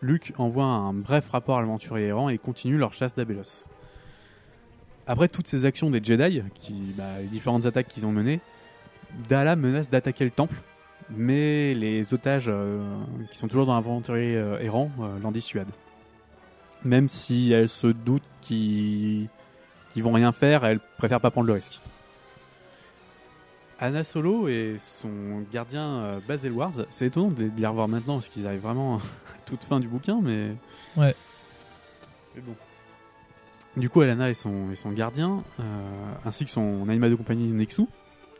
S2: Luke envoie un bref rapport à l'aventurier errant et continue leur chasse d'Abelos. Après toutes ces actions des Jedi, bah, les différentes attaques qu'ils ont menées, Dala menace d'attaquer le temple, mais les otages euh, qui sont toujours dans l'aventurier euh, errant euh, l'en dissuadent. Même si elle se doute qu'ils vont rien faire, elle préfère pas prendre le risque. Anna Solo et son gardien euh, Bazel Wars, c'est étonnant de les, revoir maintenant parce qu'ils arrivent vraiment à toute fin du bouquin, mais.
S1: Ouais.
S2: Mais bon. Du coup, Alana et son, et son gardien, euh, ainsi que son animal de compagnie Nexu,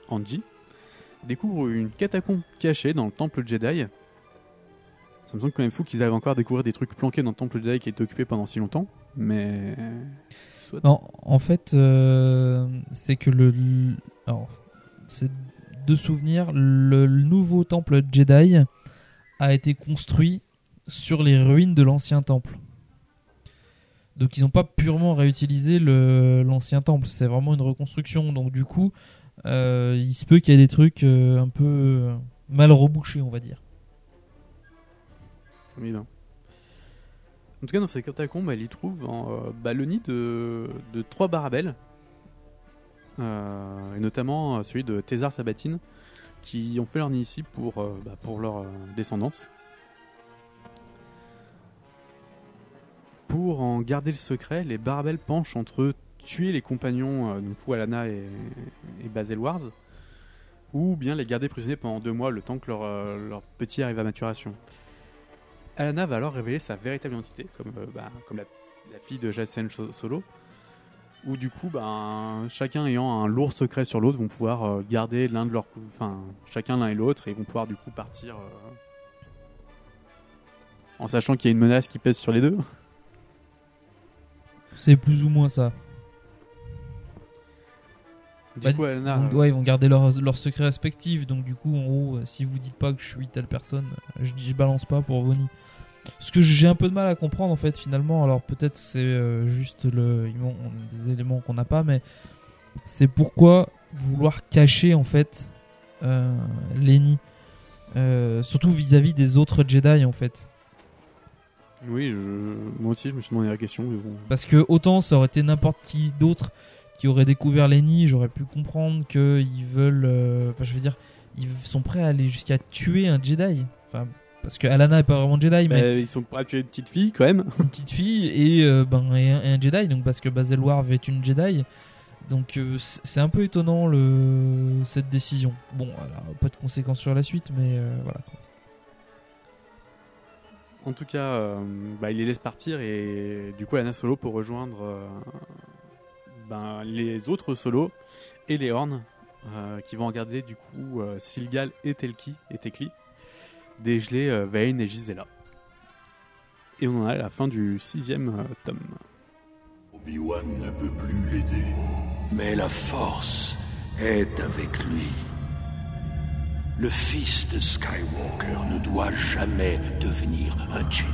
S2: Anji, découvrent une catacombe cachée dans le temple Jedi. Ça me semble quand même fou qu'ils arrivent encore à découvrir des trucs planqués dans le temple Jedi qui a été occupé pendant si longtemps, mais. Soit.
S1: Non, en fait, euh, c'est que le. Alors, de souvenir, le, nouveau temple Jedi a été construit sur les ruines de l'ancien temple. Donc, ils n'ont pas purement réutilisé l'ancien temple, c'est vraiment une reconstruction. Donc, du coup, euh, il se peut qu'il y ait des trucs euh, un peu euh, mal rebouchés, on va dire.
S2: Oui, ben. En tout cas, dans ces catacombes, elle y trouve en, euh, de, de trois barabelles, et notamment euh, celui de Thésar Sabatine, qui ont fait leur nid ici pour, euh, bah, pour leur euh, descendance. Pour en garder le secret, les Barabel penchent entre tuer les compagnons, euh, Alana et, et Wars, ou bien les garder prisonniers pendant deux mois, le temps que leur, euh, leur petit arrive à maturation. Alana va alors révéler sa véritable identité, comme, euh, bah, comme la, la fille de Cho- Solo, où du coup, ben, chacun ayant un lourd secret sur l'autre, vont pouvoir euh, garder l'un de leurs, enfin, chacun l'un et l'autre, et vont pouvoir du coup partir euh, en sachant qu'il y a une menace qui pèse sur les deux.
S1: C'est plus ou moins ça.
S2: Du
S1: Bah,
S2: coup, Alana,
S1: donc,
S2: euh,
S1: ouais, ils vont garder leurs leurs secrets respectifs. Donc, du coup, en gros, si vous dites pas que je suis telle personne, je dis je balance pas pour Vonnie. Ce que j'ai un peu de mal à comprendre, en fait, finalement. Alors, peut-être c'est euh, juste le, des éléments qu'on n'a pas, mais c'est pourquoi vouloir cacher, en fait, euh, Lenny. Euh, surtout vis-à-vis des autres Jedi, en fait.
S2: Oui, je... moi aussi je me suis demandé la question, mais bon.
S1: Parce que autant ça aurait été n'importe qui d'autre qui aurait découvert Lenny, j'aurais pu comprendre qu'ils veulent. euh, Enfin, je veux dire, ils sont prêts à aller jusqu'à tuer un Jedi. Enfin, parce que Alana est pas vraiment Jedi, mais
S2: Bah, ils sont prêts à tuer une petite fille quand même.
S1: une petite fille et, euh, ben, et, un, et un Jedi. Donc, parce que Warv est une Jedi. Donc, euh, c'est un peu étonnant le... cette décision. Bon, alors, pas de conséquences sur la suite, mais euh, voilà.
S2: En tout cas, euh, bah, il les laisse partir et du coup, Alana Solo pour rejoindre euh, ben, les autres solos et les Horns euh, qui vont en garder du coup euh, Silgal et Telki et Tekli, dégelés euh, Vayne et Gisela. Et on en est à la fin du sixième euh, tome.
S6: Obi-Wan ne peut plus l'aider, mais la force est avec lui. Le fils de Skywalker ne doit jamais devenir un Jedi.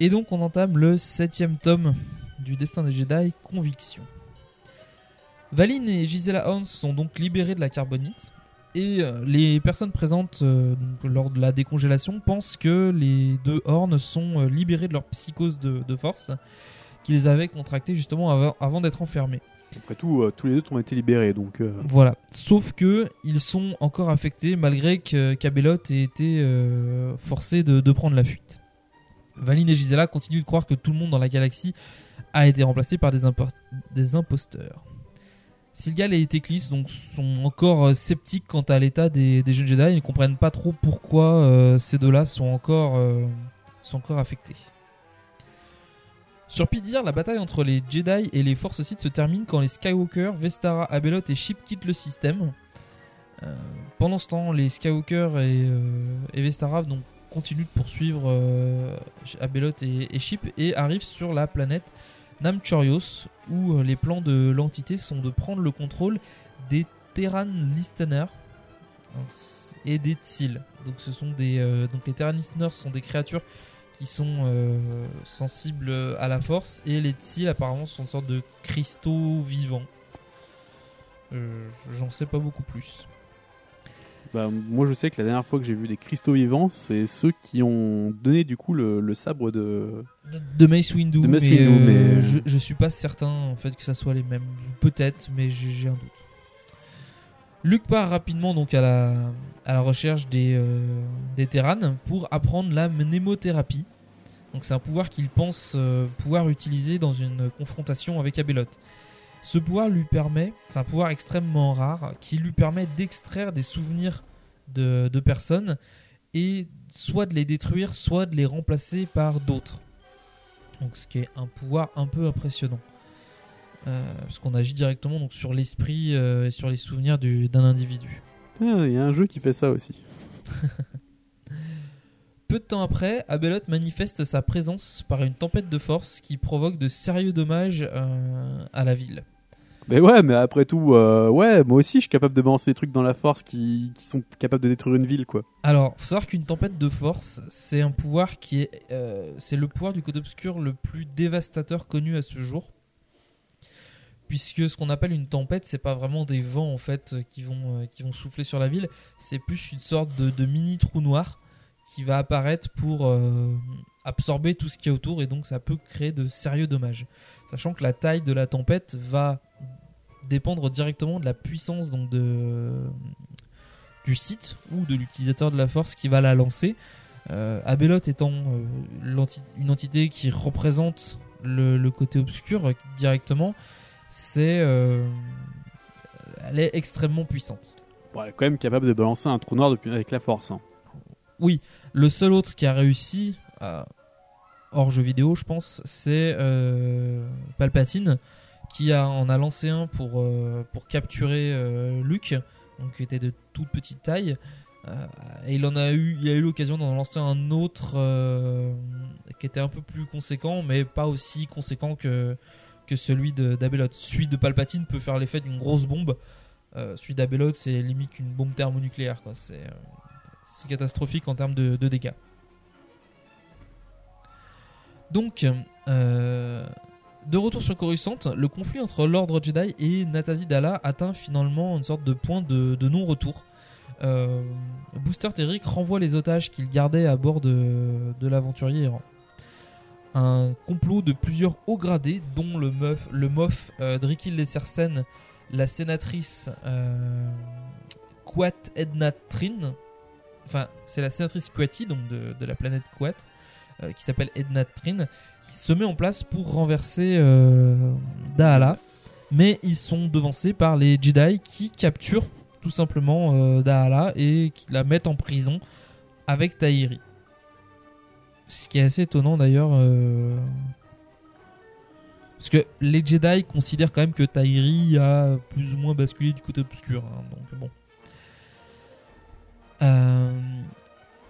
S1: Et donc on entame le septième tome du Destin des Jedi, Conviction. Valine et Gisela Hans sont donc libérés de la carbonite et euh, les personnes présentes euh, donc, lors de la décongélation pensent que les deux Horns sont euh, libérés de leur psychose de, de force qu'ils avaient contracté justement avant, avant d'être enfermés.
S2: Après tout, euh, tous les deux ont été libérés, donc euh,
S1: Voilà. Sauf que ils sont encore affectés malgré que Cabellot ait été euh, forcé de, de prendre la fuite. Valine et Gisela continuent de croire que tout le monde dans la galaxie a été remplacé par des, impo- des imposteurs. Silgal et Teklis donc sont encore euh, sceptiques quant à l'état des, jeunes Jedi. Ils ne comprennent pas trop pourquoi euh, ces deux-là sont encore euh, sont encore affectés. Sur Pidir, la bataille entre les Jedi et les Force Sith se termine quand les Skywalker, Vestara, Abelot et Ship quittent le système. Pendant ce temps, les Skywalker et, Vestara continuent de poursuivre euh, Abelot et, et et arrivent sur la planète Namchorios où euh, les plans de l'entité sont de prendre le contrôle des Terran Listeners et des Tsil. Donc ce sont des euh, donc les Terran Listeners sont des créatures qui sont euh, sensibles à la force et les Tsil apparemment sont une sorte de cristaux vivants. Euh, J'en sais pas beaucoup plus.
S2: Bah, moi je sais que la dernière fois que j'ai vu des cristaux vivants, c'est ceux qui ont donné du coup le, le sabre de.
S1: De Mace Windu,
S2: De Mace
S1: mais,
S2: Windu,
S1: euh,
S2: mais-
S1: je, je suis pas certain en fait que ça soit les mêmes. Peut-être, mais j'ai un doute. Luke part rapidement donc à la, à la recherche des, euh, des Terranes pour apprendre la mnémothérapie. Donc c'est un pouvoir qu'il pense euh, pouvoir utiliser dans une confrontation avec Abelot. Ce pouvoir lui permet, c'est un pouvoir extrêmement rare, qui lui permet d'extraire des souvenirs de, de personnes et soit de les détruire, soit de les remplacer par d'autres. Donc ce qui est un pouvoir un peu impressionnant. Euh, parce qu'on agit directement donc, sur l'esprit euh, et sur les souvenirs du- d'un individu.
S2: Ah, Il y a un jeu qui fait ça aussi.
S1: Peu de temps après, Abelot manifeste sa présence par une tempête de force qui provoque de sérieux dommages euh, à la ville.
S2: Mais ouais, mais après tout, euh, ouais, moi aussi je suis capable de balancer des trucs dans la force qui, sont capables de détruire une ville, quoi.
S1: Alors, faut savoir qu'une tempête de force, c'est un pouvoir qui est, euh, c'est le pouvoir du Code obscur le plus dévastateur connu à ce jour. Puisque ce qu'on appelle une tempête, c'est pas vraiment des vents en fait qui vont euh, qui vont souffler sur la ville, c'est plus une sorte de, de mini trou noir qui va apparaître pour euh, absorber tout ce qui est autour et donc ça peut créer de sérieux dommages. Sachant que la taille de la tempête va dépendre directement de la puissance donc de du site ou de l'utilisateur de la force qui va la lancer. Euh, Abelot étant euh, une entité qui représente le, le côté obscur euh, directement, c'est euh, elle est extrêmement puissante.
S2: Bon, elle est quand même capable de balancer un trou noir depuis, avec la force. hein.
S1: Oui, le seul autre qui a réussi, à- hors jeu vidéo, je pense, c'est euh, Palpatine, qui a, en a lancé un pour, euh, pour capturer euh, Luke, donc qui était de toute petite taille. Euh, et il en a eu, il a eu l'occasion d'en lancer un autre qui était un peu plus conséquent, mais pas aussi conséquent que, que celui d'Abelot. Celui de Palpatine peut faire l'effet d'une grosse bombe. Celui d'Abelot, c'est limite une bombe thermonucléaire. c'est catastrophique en termes de, de dégâts. Donc, euh, de retour sur Coruscant, le conflit entre l'Ordre Jedi et Natasi Dala atteint finalement une sorte de point de, non-retour. Euh, Booster Terrick renvoie les otages qu'il gardait à bord de, l'aventurier errant. Un complot de plusieurs hauts gradés, dont le, meuf, le mof euh, Drikil la sénatrice Quat Edna Trin, enfin c'est la sénatrice Quati donc de, de la planète Quat qui s'appelle Edna Trin qui se met en place pour renverser euh, Dahala. Mais ils sont devancés par les Jedi qui capturent tout simplement euh, Dahala et qui la mettent en prison avec Tahiri. Ce qui est assez étonnant d'ailleurs euh, parce que les Jedi considèrent quand même que Tahiri a plus ou moins basculé du côté obscur hein, donc bon. Euh,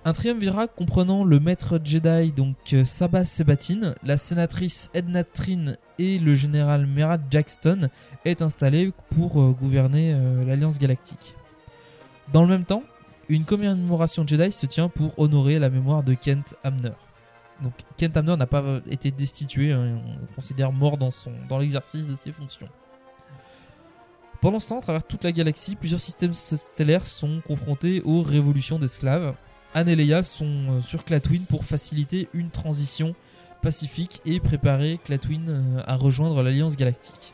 S1: un triumvirat comprenant le maître Jedi, donc euh, Sabah Sebatine, la sénatrice Edna Trin et le général Merad Jackson est installé pour euh, gouverner euh, l'Alliance Galactique. Dans le même temps, une commémoration Jedi se tient pour honorer la mémoire de Kent Hamner. Donc Kent Hamner n'a pas été destitué, hein, on le considère mort dans, son, dans l'exercice de ses fonctions. Pendant ce temps, à travers toute la galaxie, plusieurs systèmes stellaires sont confrontés aux révolutions d'esclaves. Anne et Leia sont euh, sur Clatwin pour faciliter une transition pacifique et préparer Clatwin euh, à rejoindre l'Alliance Galactique.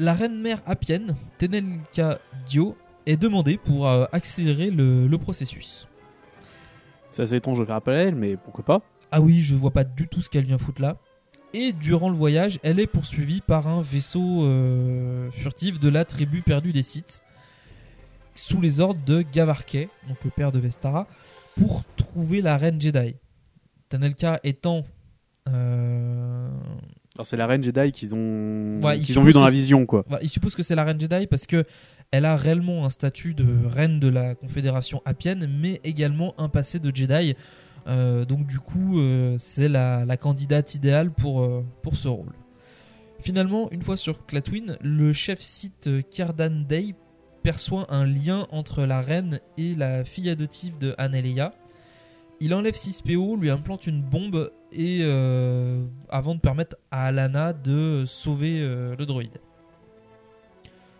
S1: La reine mère Appienne, Tenelka Dio, est demandée pour euh, accélérer le, le processus.
S2: C'est assez étrange de faire appel à elle, mais pourquoi pas?
S1: Ah oui, je vois pas du tout ce qu'elle vient foutre là. Et durant le voyage, elle est poursuivie par un vaisseau euh, furtif de la tribu perdue des Sith, sous les ordres de Gavarkay, donc le père de Vestara, pour trouver la reine Jedi. Tanelka étant. euh,
S2: Alors c'est la reine Jedi qu'ils ont,
S1: Ouais,
S2: qu'ils ont vu dans la vision, quoi.
S1: Il suppose que c'est la reine Jedi parce que elle a réellement un statut de reine de la Confédération Appienne, mais également un passé de Jedi. Euh, donc du coup, euh, c'est la, la candidate idéale pour, euh, pour ce rôle. Finalement, une fois sur Clatwin, le chef site Kerdan Day perçoit un lien entre la reine et la fille adoptive de Anne et Leia. Il enlève 6PO, lui implante une bombe et euh, avant de permettre à Alana de sauver euh, le droïde.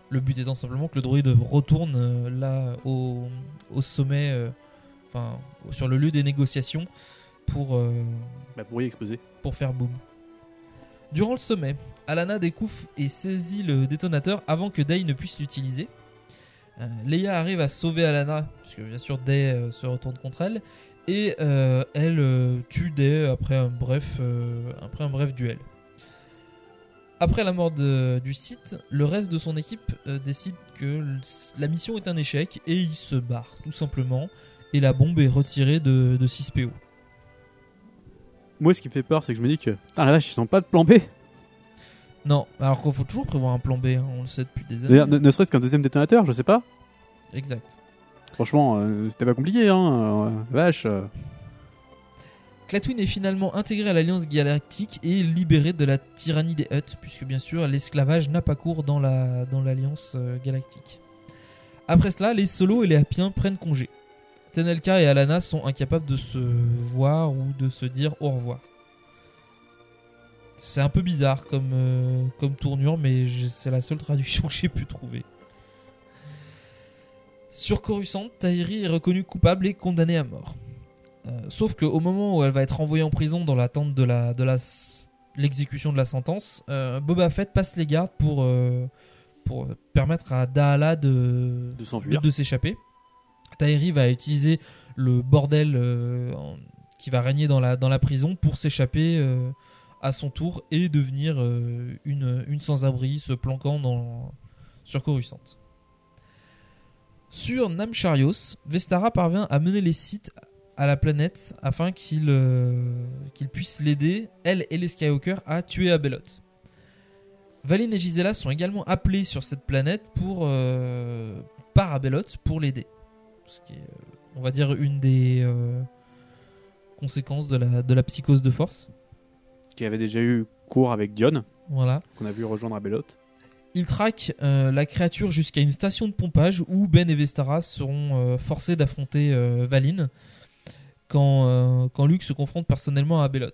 S1: Le but étant simplement que le droïde retourne euh, là au, au sommet, enfin sur le lieu des négociations pour,
S2: Bah, pour y exploser.
S1: pour faire boum. Durant le sommet, Alana découvre et saisit le détonateur avant que Day ne puisse l'utiliser. Euh, Leia arrive à sauver Alana, puisque bien sûr Day euh, se retourne contre elle, et euh, elle tue Day après un bref, après un bref duel. Après la mort de- du site, le reste de son équipe décide que la mission est un échec et il se barre tout simplement, et la bombe est retirée de, de 6PO.
S2: Moi, ce qui me fait peur, c'est que je me dis que, putain, la vache, ils sont pas de plan B.
S1: Non, alors qu'il faut toujours prévoir un plan B, hein, on le sait depuis des années.
S2: D'ailleurs, ne, ne serait-ce qu'un deuxième détonateur, je sais pas.
S1: Exact.
S2: Franchement, euh, c'était pas compliqué, hein. euh, vache. euh.
S1: Clatwin est finalement intégré à l'Alliance Galactique et libéré de la tyrannie des Hutt, puisque bien sûr l'esclavage n'a pas cours dans la dans l'Alliance euh, Galactique. Après cela, les Solos et les Appiens prennent congé. Tenelka et Alana sont incapables de se voir ou de se dire au revoir. C'est un peu bizarre comme, euh, comme tournure, mais c'est la seule traduction que j'ai pu trouver. Sur Coruscant, Tahiri est reconnue coupable et condamnée à mort. Euh, sauf qu'au moment où elle va être renvoyée en prison dans l'attente de la de la l'exécution de la sentence, euh, Boba Fett passe les gardes pour euh, pour permettre à Dahala de
S2: De s'enfuir.
S1: de s'échapper. Tahiri va utiliser le bordel euh, qui va régner dans la, dans la prison pour s'échapper à son tour et devenir euh, une, une sans-abri se planquant dans, sur Coruscant. Sur Namcharios, Vestara parvient à mener les Sith à la planète afin qu'ils euh, puissent l'aider, elle et les Skywalker, à tuer Abelot. Valine et Gisela sont également appelés sur cette planète pour, euh, par Abelot pour l'aider. Ce qui est, on va dire, une des conséquences de la psychose de force.
S2: Qui avait déjà eu cours avec Dion,
S1: Voilà.
S2: qu'on a vu rejoindre Abelot.
S1: Il traque euh, la créature jusqu'à une station de pompage où Ben et Vestara seront euh, forcés d'affronter euh, Valine quand, euh, quand Luke se confronte personnellement à Abelot.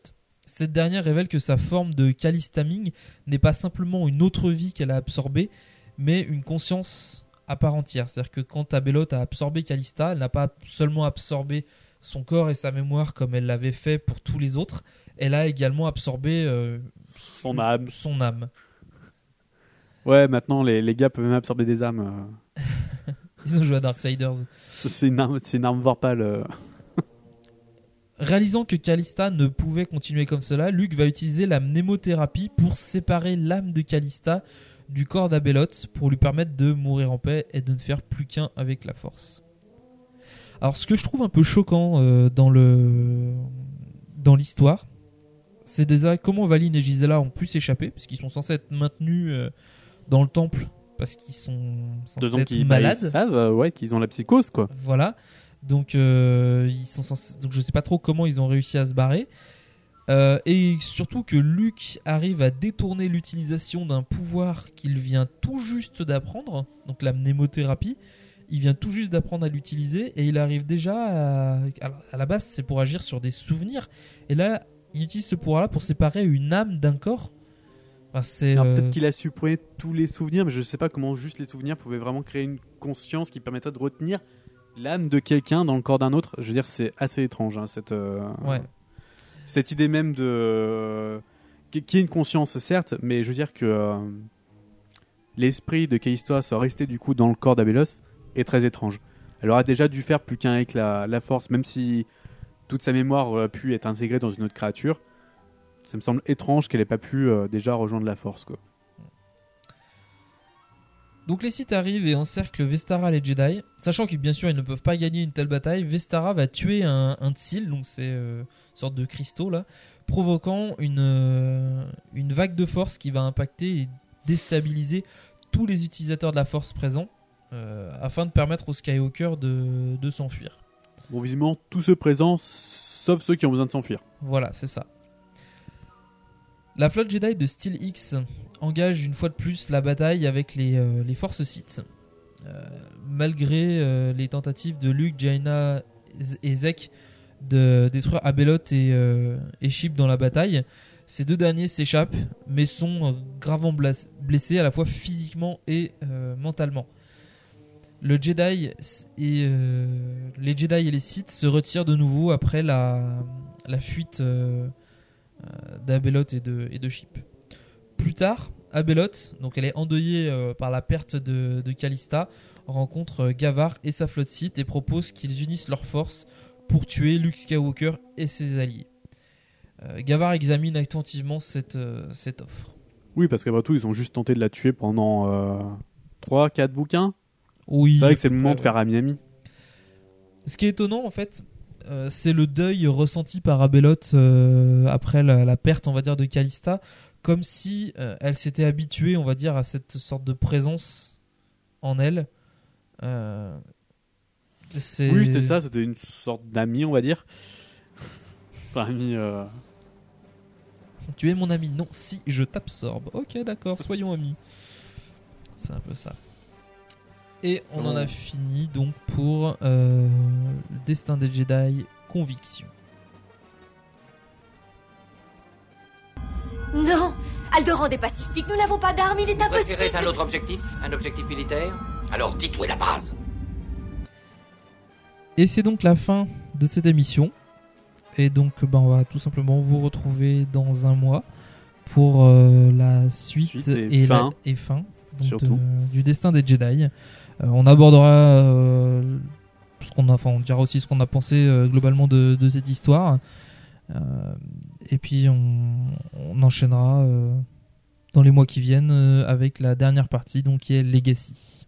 S1: Cette dernière révèle que sa forme de Callistaming n'est pas simplement une autre vie qu'elle a absorbée, mais une conscience à part entière. C'est-à-dire que quand Abelot a absorbé Callista, elle n'a pas seulement absorbé son corps et sa mémoire comme elle l'avait fait pour tous les autres, elle a également absorbé euh,
S2: Son âme.
S1: son âme.
S2: Ouais, maintenant les, les gars peuvent même absorber des âmes. euh.
S1: Ils ont joué à Darksiders.
S2: C'est une arme, c'est une arme vorpale. euh.
S1: Réalisant que Callista ne pouvait continuer comme cela, Luke va utiliser la mnémothérapie pour séparer l'âme de Callista du corps d'Abelot pour lui permettre de mourir en paix et de ne faire plus qu'un avec la force. Alors ce que je trouve un peu choquant euh, dans le dans l'histoire, c'est déjà comment Valine et Gisela ont pu s'échapper parce qu'ils sont censés être maintenus euh, dans le temple parce qu'ils sont censés
S2: Deux
S1: être
S2: qu'ils bah, ils
S1: malades.
S2: savent euh, ouais, qu'ils ont la psychose, quoi.
S1: Voilà. Donc, ils sont censés- donc je sais pas trop comment ils ont réussi à se barrer. Et surtout que Luke arrive à détourner l'utilisation d'un pouvoir qu'il vient tout juste d'apprendre, donc la mnémothérapie. Il vient tout juste d'apprendre à l'utiliser et il arrive déjà à, la base c'est pour agir sur des souvenirs et là il utilise ce pouvoir-là pour séparer une âme d'un corps. Enfin, c'est euh,
S2: peut-être qu'il a supprimé tous les souvenirs, mais je sais pas comment juste les souvenirs pouvaient vraiment créer une conscience qui permettrait de retenir l'âme de quelqu'un dans le corps d'un autre. Je veux dire, c'est assez étrange, hein, cette, euh,
S1: Ouais.
S2: cette idée même de. qui qui est une conscience, certes, mais je veux dire que euh, l'esprit de Callisto soit resté du coup dans le corps d'Abelos est très étrange. Elle aurait déjà dû faire plus qu'un avec la, la force, même si toute sa mémoire aurait pu être intégrée dans une autre créature. Ça me semble étrange qu'elle ait pas pu euh, déjà rejoindre la force.
S1: Donc les Sith arrivent et encerclent Vestara les Jedi, sachant que bien sûr ils ne peuvent pas gagner une telle bataille. Vestara va tuer un, un Tsil, donc c'est euh, sorte de cristaux provoquant une, euh, une vague de force qui va impacter et déstabiliser tous les utilisateurs de la force présents, afin de permettre aux Skywalker de, de s'enfuir.
S2: Bon, visiblement, tous ceux présents, sauf ceux qui ont besoin de s'enfuir.
S1: Voilà, c'est ça. La flotte Jedi de Steel X engage une fois de plus la bataille avec les, euh, les forces Sith. Euh, malgré euh, les tentatives de Luke, Jaina et Zek de détruire Abelot et, euh, et Ship dans la bataille, ces deux derniers s'échappent mais sont euh, gravement blessés à la fois physiquement et euh, mentalement. Le Jedi et euh, les Jedi et les Sith se retirent de nouveau après la, fuite euh, euh, et de, et. Plus tard, Abelot, donc elle est endeuillée euh, par la perte de, de Callista, rencontre Gavar et sa flotte Sith et propose qu'ils unissent leurs forces pour tuer Luke Skywalker et ses alliés. Gavar examine attentivement cette, cette offre.
S2: Oui, parce qu'après tout, ils ont juste tenté de la tuer pendant 3-4 bouquins.
S1: Oui,
S2: C'est vrai que c'est
S1: à
S2: le moment de faire ami-ami.
S1: Ce qui est étonnant, en fait, euh, c'est le deuil ressenti par Abelot euh, après la, la perte, on va dire, de Callista, comme si euh, elle s'était habituée, on va dire, à cette sorte de présence en elle. Euh, c'est-
S2: Oui, c'était ça, c'était une sorte d'ami, on va dire. enfin, ami. euh,
S1: Tu es mon ami Non, si, je t'absorbe. Ok, d'accord, soyons amis. C'est un peu ça. Et on en a fini donc pour euh, le Destin des Jedi, Conviction.
S5: Non Aldoran est pacifique, nous n'avons pas d'armes, il est
S7: Préférez
S5: impossible
S7: un autre objectif Un objectif militaire? Alors dites où est la base
S1: Et c'est donc la fin de cette émission. Et donc, ben, on va tout simplement vous retrouver dans un mois pour euh, la suite,
S2: Suite et
S1: la-
S2: fin.
S1: et fin donc,
S2: Surtout.
S1: de- du destin des Jedi. Euh, on abordera euh, ce qu'on a, enfin, on dira aussi ce qu'on a pensé euh, globalement de, cette histoire. Et puis on, on enchaînera dans les mois qui viennent avec la dernière partie, donc qui est Legacy.